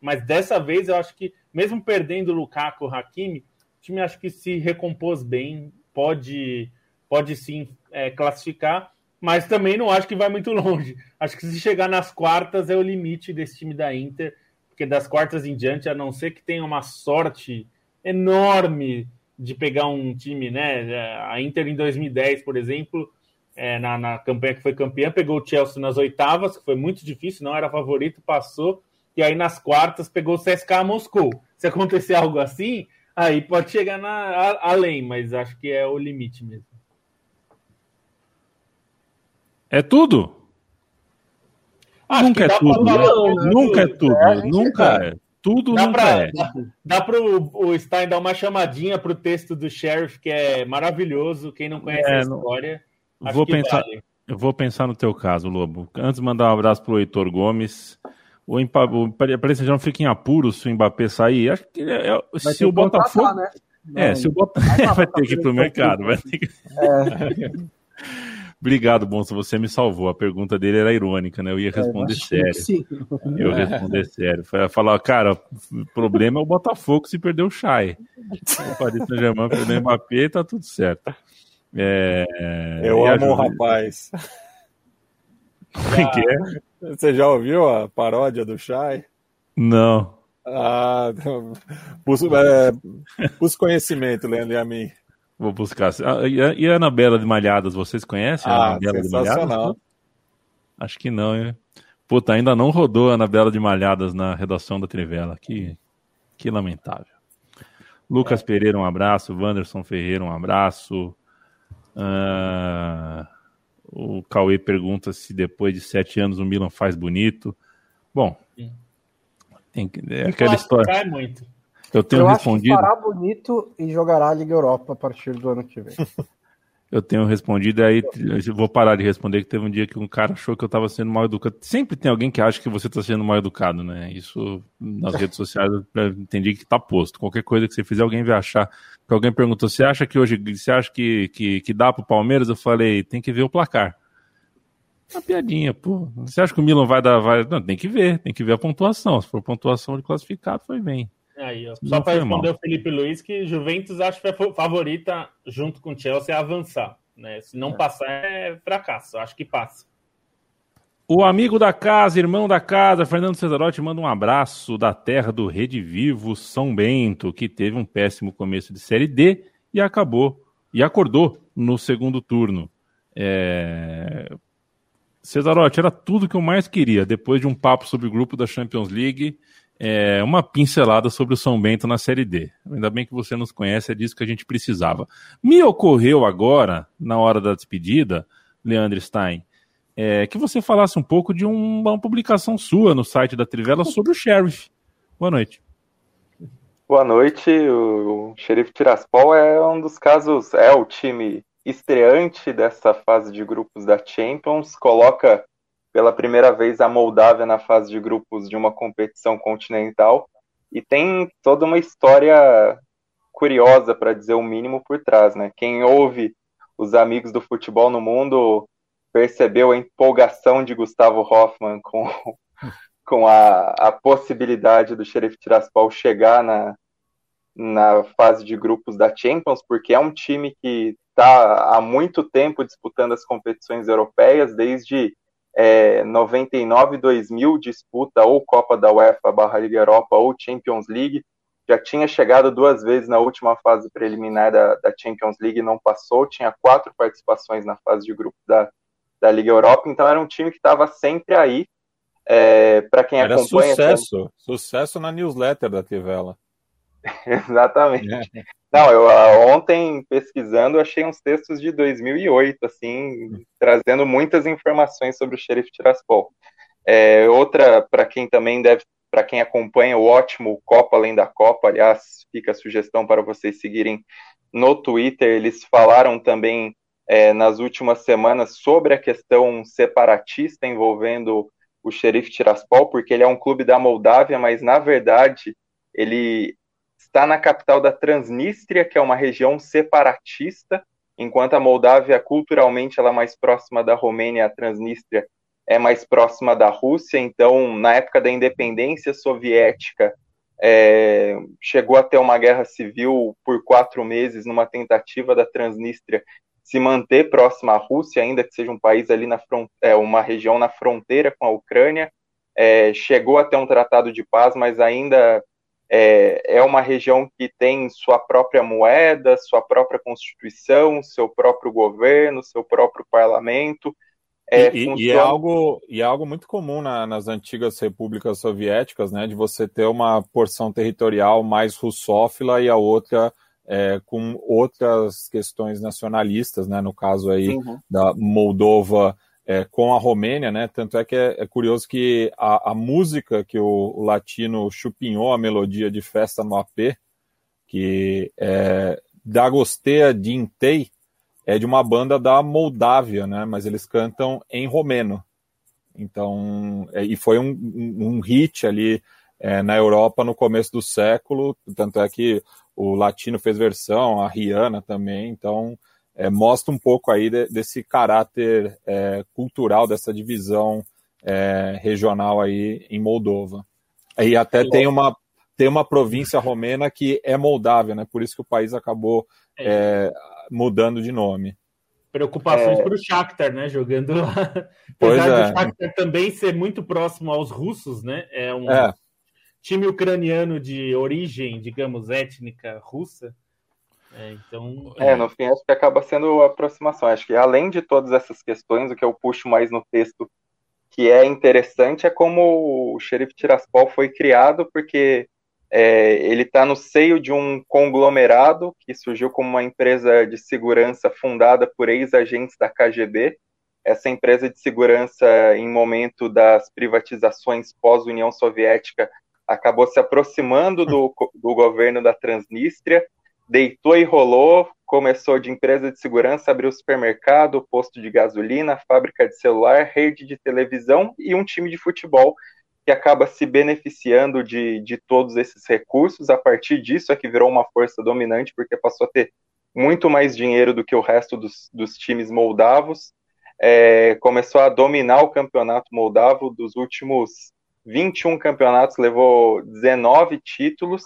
mas dessa vez eu acho que, mesmo perdendo o Lukaku, o Hakimi, o time acho que se recompôs bem, pode, pode sim é, classificar mas também não acho que vai muito [LAUGHS] longe. Acho que se chegar nas quartas é o limite desse time da Inter, porque das quartas em diante, a não ser que tenha uma sorte enorme de pegar um time, né? A Inter em 2010, por exemplo, é, na, na campanha que foi campeã, pegou o Chelsea nas oitavas, que foi muito difícil, não era favorito, passou, e aí nas quartas pegou o CSKA Moscou. Se acontecer [LAUGHS] algo assim, aí pode chegar na, a, além, mas acho que é o limite mesmo. É tudo? Acho nunca é tudo. Né? Nunca é tudo. É, nunca é. Tudo dá nunca pra, é. Dá, dá para o Stein dar uma chamadinha para o texto do Sheriff, que é maravilhoso. Quem não conhece é, a história. Vou pensar, vale. Eu vou pensar no teu caso, Lobo. Antes de mandar um abraço para o Heitor Gomes. O, o parece que já não fica em apuros se o Mbappé sair. Acho que é, é se o Botafogo. Né? É, se o Botafogo [LAUGHS] vai ter que ir para o mercado. Vai ter que... É. [LAUGHS] Obrigado, Bonso, você me salvou. A pergunta dele era irônica, né? Eu ia é, responder é, sério. Sim. Eu ia responder sério. Foi falar, cara, o problema é o Botafogo se perder o Chay. O Paris Saint-Germain perdeu o Mbappé tá tudo certo. É... Eu amo o rapaz. [LAUGHS] O que é? Você já ouviu a paródia do Chay? Não. Ah, [LAUGHS] pus, é, pus conhecimento, Leandro e a mim. Vou buscar. Ah, e a Anabela de Malhadas, vocês conhecem a ah, Anabela de Malhadas? Acho que não, hein? Puta, ainda não rodou a Anabela de Malhadas na redação da Trivela. Que, que lamentável. Lucas. Pereira, um abraço. Wanderson Ferreira, um abraço. Uh, o Cauê pergunta se depois de sete anos o Milan faz bonito. Bom, tem, é aquela história. Cai muito. Eu tenho eu respondido. Acho que fará bonito e jogará a Liga Europa a partir do ano que vem. [LAUGHS] eu tenho respondido, aí vou parar de responder, que teve um dia que um cara achou que eu estava sendo mal educado. Sempre tem alguém que acha que você está sendo mal educado, né? Isso nas redes sociais eu entendi que está posto. Qualquer coisa que você fizer, alguém vai achar. Que alguém perguntou, você acha que hoje, você acha que, que, que dá pro Palmeiras? Eu falei, tem que ver o placar. Uma piadinha, pô. Você acha que o Milan vai dar. Vai... Não, tem que ver, tem que ver a pontuação. Se for pontuação de classificado, foi bem. Aí, ó, só para responder mal. o Felipe Luiz, que Juventus acho que é favorita, junto com o Chelsea, a avançar. Né? Se não é. passar, é fracasso. Acho que passa. O amigo da casa, irmão da casa, Fernando Cesarotti, manda um abraço da terra do Rede Vivo São Bento, que teve um péssimo começo de Série D e acabou, e acordou no segundo turno. É... Cesarotti, era tudo que eu mais queria, depois de um papo sobre o grupo da Champions League é, uma pincelada sobre o São Bento na Série D. Ainda bem que você nos conhece, é disso que a gente precisava. Me ocorreu agora, na hora da despedida, Leandro Stein, é, que você falasse um pouco de um, uma publicação sua no site da Trivela sobre o Sheriff. Boa noite. Boa noite. O Sheriff Tiraspol é um dos casos, é o time estreante dessa fase de grupos da Champions, coloca pela primeira vez a Moldávia na fase de grupos de uma competição continental e tem toda uma história curiosa, para dizer o mínimo, por trás. Né? Quem ouve os amigos do futebol no mundo percebeu a empolgação de Gustavo Hoffmann com, [LAUGHS] com a, a possibilidade do Sheriff Tiraspol chegar na, na fase de grupos da Champions, porque é um time que está há muito tempo disputando as competições europeias, desde é, 99 2000 disputa ou Copa da UEFA barra Liga Europa ou Champions League. Já tinha chegado duas vezes na última fase preliminar da, da Champions League, não passou. Tinha quatro participações na fase de grupo da, da Liga Europa, então era um time que estava sempre aí. É, para quem era acompanha. Sucesso, sucesso na newsletter da Tivela. [LAUGHS] Exatamente. É. Não, eu ah, ontem pesquisando achei uns textos de 2008, assim, trazendo muitas informações sobre o Sheriff Tiraspol. É, outra, para quem também deve, para quem acompanha o ótimo Copa Além da Copa, aliás, fica a sugestão para vocês seguirem no Twitter, eles falaram também é, nas últimas semanas sobre a questão separatista envolvendo o Sheriff Tiraspol, porque ele é um clube da Moldávia, mas na verdade ele está na capital da Transnistria, que é uma região separatista, enquanto a Moldávia culturalmente ela é mais próxima da Romênia, a Transnistria é mais próxima da Rússia. Então, na época da independência soviética, é, chegou a ter uma guerra civil por quatro meses numa tentativa da Transnistria se manter próxima à Rússia, ainda que seja um país ali na é, uma região na fronteira com a Ucrânia. É, chegou a ter um tratado de paz, mas ainda é, é uma região que tem sua própria moeda, sua própria constituição, seu próprio governo, seu próprio parlamento. É, e, funciona... e, é algo, e é algo muito comum na, nas antigas repúblicas soviéticas, né, de você ter uma porção territorial mais russófila e a outra é, com outras questões nacionalistas, né, no caso aí uhum. da Moldova é, com a Romênia, né? Tanto é que é, é curioso que a, a, música que o, o, latino chupinhou a melodia de festa no AP, que é Dagostea Dintei, é de uma banda da Moldávia, né? Mas eles cantam em romeno. Então, é, e foi um, um, um hit ali é, na Europa no começo do século, tanto é que o latino fez versão, a Rihanna também, então é, mostra um pouco aí de, desse caráter é, cultural, dessa divisão é, regional aí em Moldova. E até tem uma, tem uma província romena que é Moldávia, né? Por isso que o país acabou é. é mudando de nome. Preocupações é... para o Shakhtar, né? Jogando lá. [LAUGHS] Pois Apesar é. do Shakhtar também ser muito próximo aos russos, né? É um time ucraniano de origem, digamos, étnica russa. É, então. É, no fim, acho que acaba sendo a aproximação. Acho que além de todas essas questões, o que eu puxo mais no texto que é interessante é como o xerife Tiraspol foi criado, porque é, ele está no seio de um conglomerado que surgiu como uma empresa de segurança fundada por ex-agentes da KGB. Essa empresa de segurança, em momento das privatizações pós-União Soviética, acabou se aproximando do, do governo da Transnistria deitou e rolou, começou de empresa de segurança, abriu supermercado, posto de gasolina, fábrica de celular, rede de televisão e um time de futebol que acaba se beneficiando de, de todos esses recursos. A partir disso é que virou uma força dominante, porque passou a ter muito mais dinheiro do que o resto dos, dos times moldavos. É, começou a dominar o campeonato moldavo dos últimos 21 campeonatos, levou 19 títulos,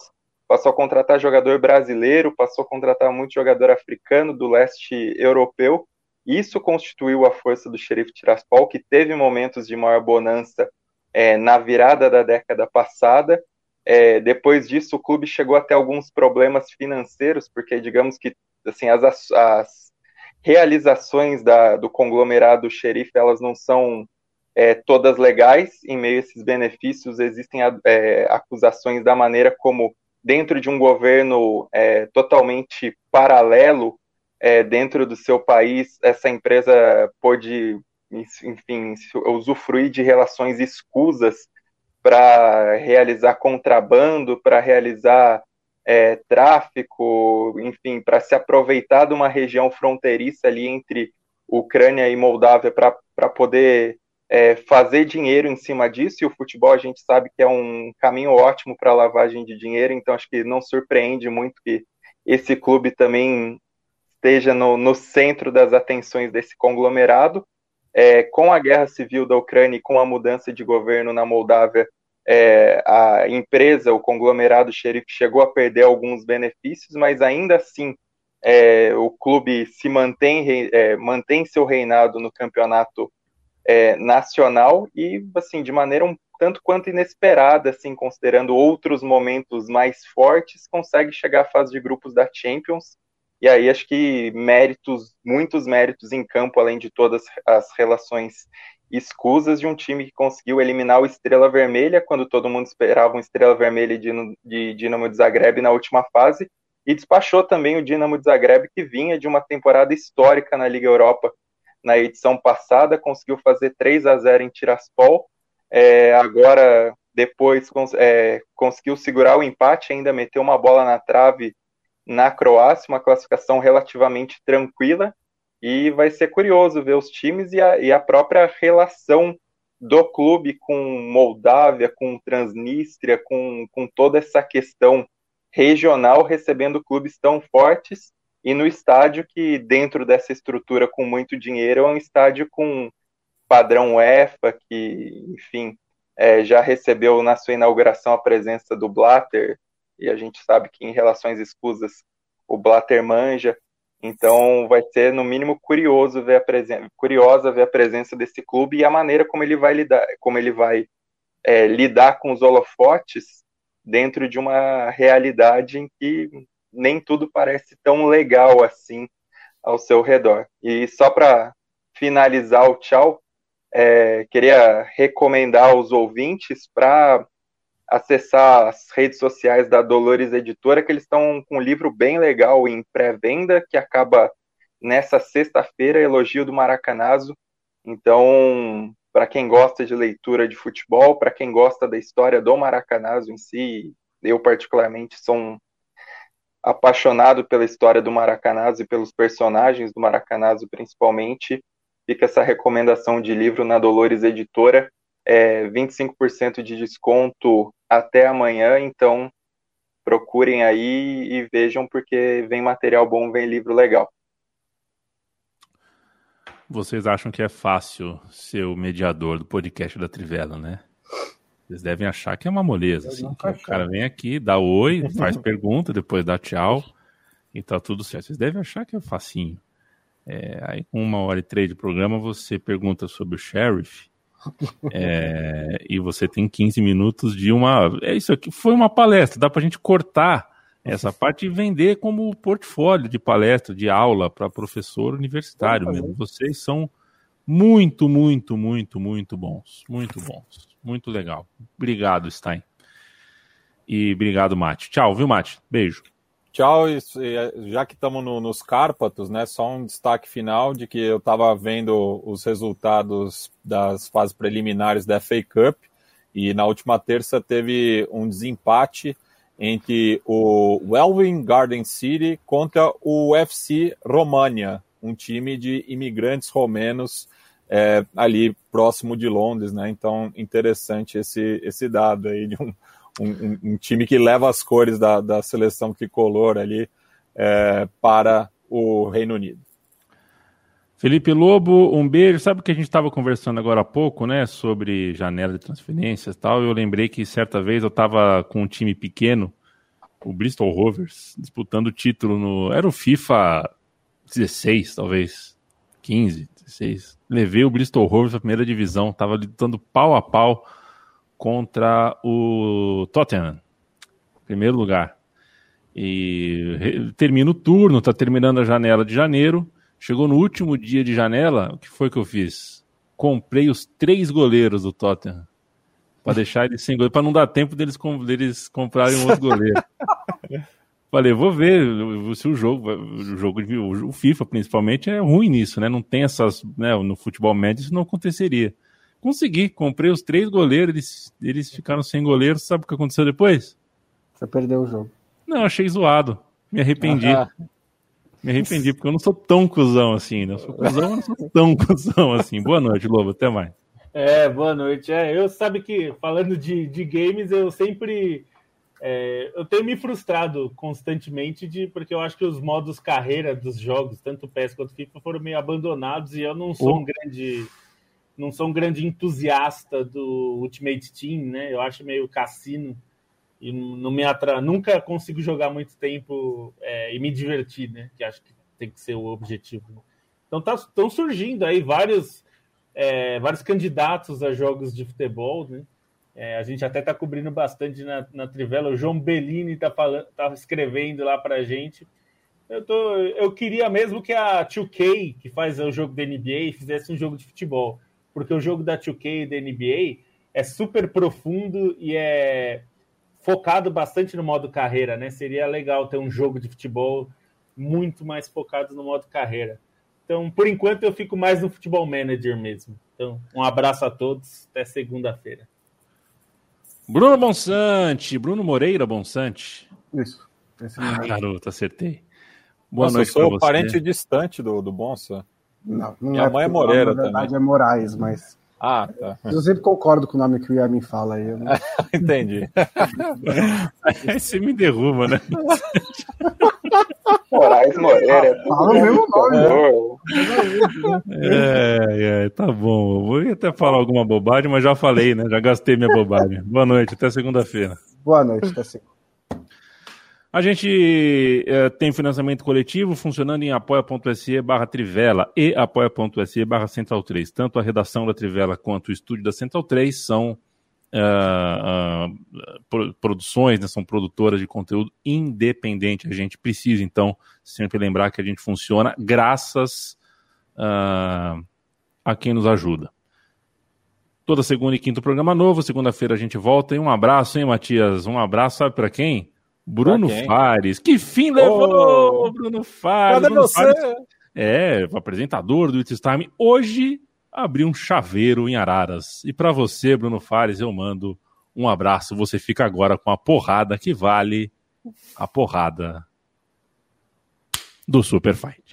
passou a contratar jogador brasileiro, passou a contratar muito jogador africano do leste europeu. Isso constituiu a força do Xerife Tiraspol, que teve momentos de maior bonança é, na virada da década passada. É, depois disso, o clube chegou a ter alguns problemas financeiros, porque digamos que assim as, as realizações da, do conglomerado xerife elas não são é, todas legais. Em meio a esses benefícios, existem acusações da maneira como, dentro de um governo é, totalmente paralelo, é, dentro do seu país, essa empresa pôde enfim, usufruir de relações escusas para realizar contrabando, para realizar é, tráfico, enfim, para se aproveitar de uma região fronteiriça ali entre Ucrânia e Moldávia para poder é, fazer dinheiro em cima disso. E o futebol a gente sabe que é um caminho ótimo para lavagem de dinheiro, então acho que não surpreende muito que esse clube também esteja no, no centro das atenções desse conglomerado. É, com a guerra civil da Ucrânia e com a mudança de governo na Moldávia, é, a empresa, o conglomerado xerife, chegou a perder alguns benefícios, mas ainda assim é, o clube se mantém, é, mantém seu reinado no campeonato é, nacional e, assim, de maneira um tanto quanto inesperada, assim, considerando outros momentos mais fortes, consegue chegar à fase de grupos da Champions. E aí acho que méritos, muitos méritos em campo, além de todas as relações escusas de um time que conseguiu eliminar o Estrela Vermelha, quando todo mundo esperava um Estrela Vermelha de, Dinamo de Zagreb na última fase, e despachou também o Dinamo de Zagreb, que vinha de uma temporada histórica na Liga Europa na edição passada, conseguiu fazer 3 a 0 em Tiraspol, é, agora depois é, conseguiu segurar o empate, ainda meteu uma bola na trave na Croácia, uma classificação relativamente tranquila, e vai ser curioso ver os times e a, e a própria relação do clube com Moldávia, com Transnistria, com, com toda essa questão regional, recebendo clubes tão fortes, e no estádio que, dentro dessa estrutura com muito dinheiro, é um estádio com padrão UEFA, que, enfim, é, já recebeu na sua inauguração a presença do Blatter, e a gente sabe que em relações escusas o Blatter manja, então vai ser no mínimo curioso ver a presença, curiosa ver a presença desse clube e a maneira como ele vai lidar, como ele vai é, lidar com os holofotes dentro de uma realidade em que nem tudo parece tão legal assim ao seu redor. E só para finalizar o tchau, é, queria recomendar aos ouvintes para acessar as redes sociais da Dolores Editora, que eles estão com um livro bem legal em pré-venda, que acaba nessa sexta-feira, Elogio do Maracanazo. Então, para quem gosta de leitura de futebol, para quem gosta da história do Maracanazo em si, eu particularmente sou um apaixonado pela história do Maracanazo e pelos personagens do Maracanazo principalmente, fica essa recomendação de livro na Dolores Editora é, 25% de desconto até amanhã, então procurem aí e vejam, porque vem material bom, vem livro legal. Vocês acham que é fácil ser o mediador do podcast da Trivela, né? Vocês devem achar que é uma moleza, assim. O cara vem aqui, dá oi, [LAUGHS] faz pergunta, depois dá tchau e tá tudo certo. Vocês devem achar que é facinho. É, aí com uma hora e três de programa você pergunta sobre o sheriff é, [LAUGHS] e você tem 15 minutos de uma. É isso aqui, foi uma palestra, dá para a gente cortar essa parte e vender como portfólio de palestra, de aula para professor universitário mesmo. Vocês são muito, muito, muito, muito bons. Muito bons. Muito legal. Obrigado, Stein. E obrigado, Mate. Tchau, viu, Mate? Beijo. Tchau, já que estamos no, nos Cárpatos, né, só um destaque final de que eu estava vendo os resultados das fases preliminares da FA Cup e na última terça teve um desempate entre o Welwyn Garden City contra o UFC România, um time de imigrantes romenos é, ali próximo de Londres, né? Então, interessante esse, esse dado aí de um, um, um time que leva as cores da, da seleção tricolor ali é, para o Reino Unido. Felipe Lobo, um beijo. Sabe que a gente estava conversando agora há pouco, né, sobre janela de transferências e tal. Eu lembrei que certa vez eu estava com um time pequeno, o Bristol Rovers, disputando o título no. Era o FIFA 16, talvez. 15, 16. Levei o Bristol Rovers para a primeira divisão, estava lutando pau a pau contra o Tottenham, primeiro lugar. E termina o turno, está terminando a janela de janeiro. Chegou no último dia de janela, o que foi que eu fiz? Comprei os três goleiros do Tottenham. Para deixar eles sem goleiro, para não dar tempo deles, deles comprarem um [LAUGHS] outro goleiro. Falei, vou ver se o jogo, o jogo de o FIFA principalmente é ruim nisso, né? Não tem essas, né? No futebol médio isso não aconteceria. Consegui, comprei os três goleiros, eles, eles ficaram sem goleiro. Sabe o que aconteceu depois? Você perdeu o jogo. Não, achei zoado. Me arrependi. Ah, Me arrependi, porque eu não sou tão cuzão assim, né? Eu sou cuzão, mas não sou tão [LAUGHS] cuzão assim. Boa noite, Lobo. Até mais. É, boa noite. É, eu sabe que, falando de, de games, eu sempre. É, eu tenho me frustrado constantemente de porque eu acho que os modos carreira dos jogos, tanto PES quanto FIFA, foram meio abandonados e eu não sou oh. um grande não sou um grande entusiasta do Ultimate Team, né? Eu acho meio cassino e não me atra... nunca consigo jogar muito tempo é, e me divertir, né? Que acho que tem que ser o objetivo. Né? Então tá, estão surgindo aí vários é, vários candidatos a jogos de futebol, né? É, a gente até está cobrindo bastante na, na Trivela. O João Bellini está tá escrevendo lá para a gente. Eu, tô, eu queria mesmo que a 2K, que faz o jogo da NBA, fizesse um jogo de futebol porque o jogo da 2K e da NBA é super profundo e é focado bastante no modo carreira, né? Seria legal ter um jogo de futebol muito mais focado no modo carreira. Então, por enquanto, eu fico mais no futebol manager mesmo. Então, um abraço a todos, até segunda-feira. Bruno Bonsante, Bruno Moreira Bonsante. Isso. ah, garoto, acertei. Boa Nossa, noite. Eu sou o parente distante do, do Bonsa. Não, não Minha é mãe é Moreira na verdade também. é Moraes, mas. Ah, tá. Eu sempre concordo com o nome que o Yamin fala aí. Não... [LAUGHS] Entendi. [LAUGHS] aí você me derruba, né? Moraes Moreira. Fala o mesmo nome, né? É, é, tá bom. Eu vou até falar alguma bobagem, mas já falei, né? Já gastei minha bobagem. Boa noite, até segunda-feira. Boa noite, até segunda. A gente é, tem financiamento coletivo funcionando em apoia.se barra Trivela e apoia.se barra Central 3. Tanto a redação da Trivela quanto o estúdio da Central 3 são uh, uh, produções, né, são produtoras de conteúdo independente. A gente precisa, então, sempre lembrar que a gente funciona graças uh, a quem nos ajuda. Toda segunda e quinta programa novo, segunda-feira a gente volta. E um abraço, hein, Matias? Um abraço, sabe para quem? Bruno Fares. Que fim levou, oh, Bruno Fares? Cadê Bruno você? Fares, é, o apresentador do It's Time. Hoje abriu um chaveiro em Araras. E para você, Bruno Fares, eu mando um abraço. Você fica agora com a porrada que vale a porrada do Super Fight.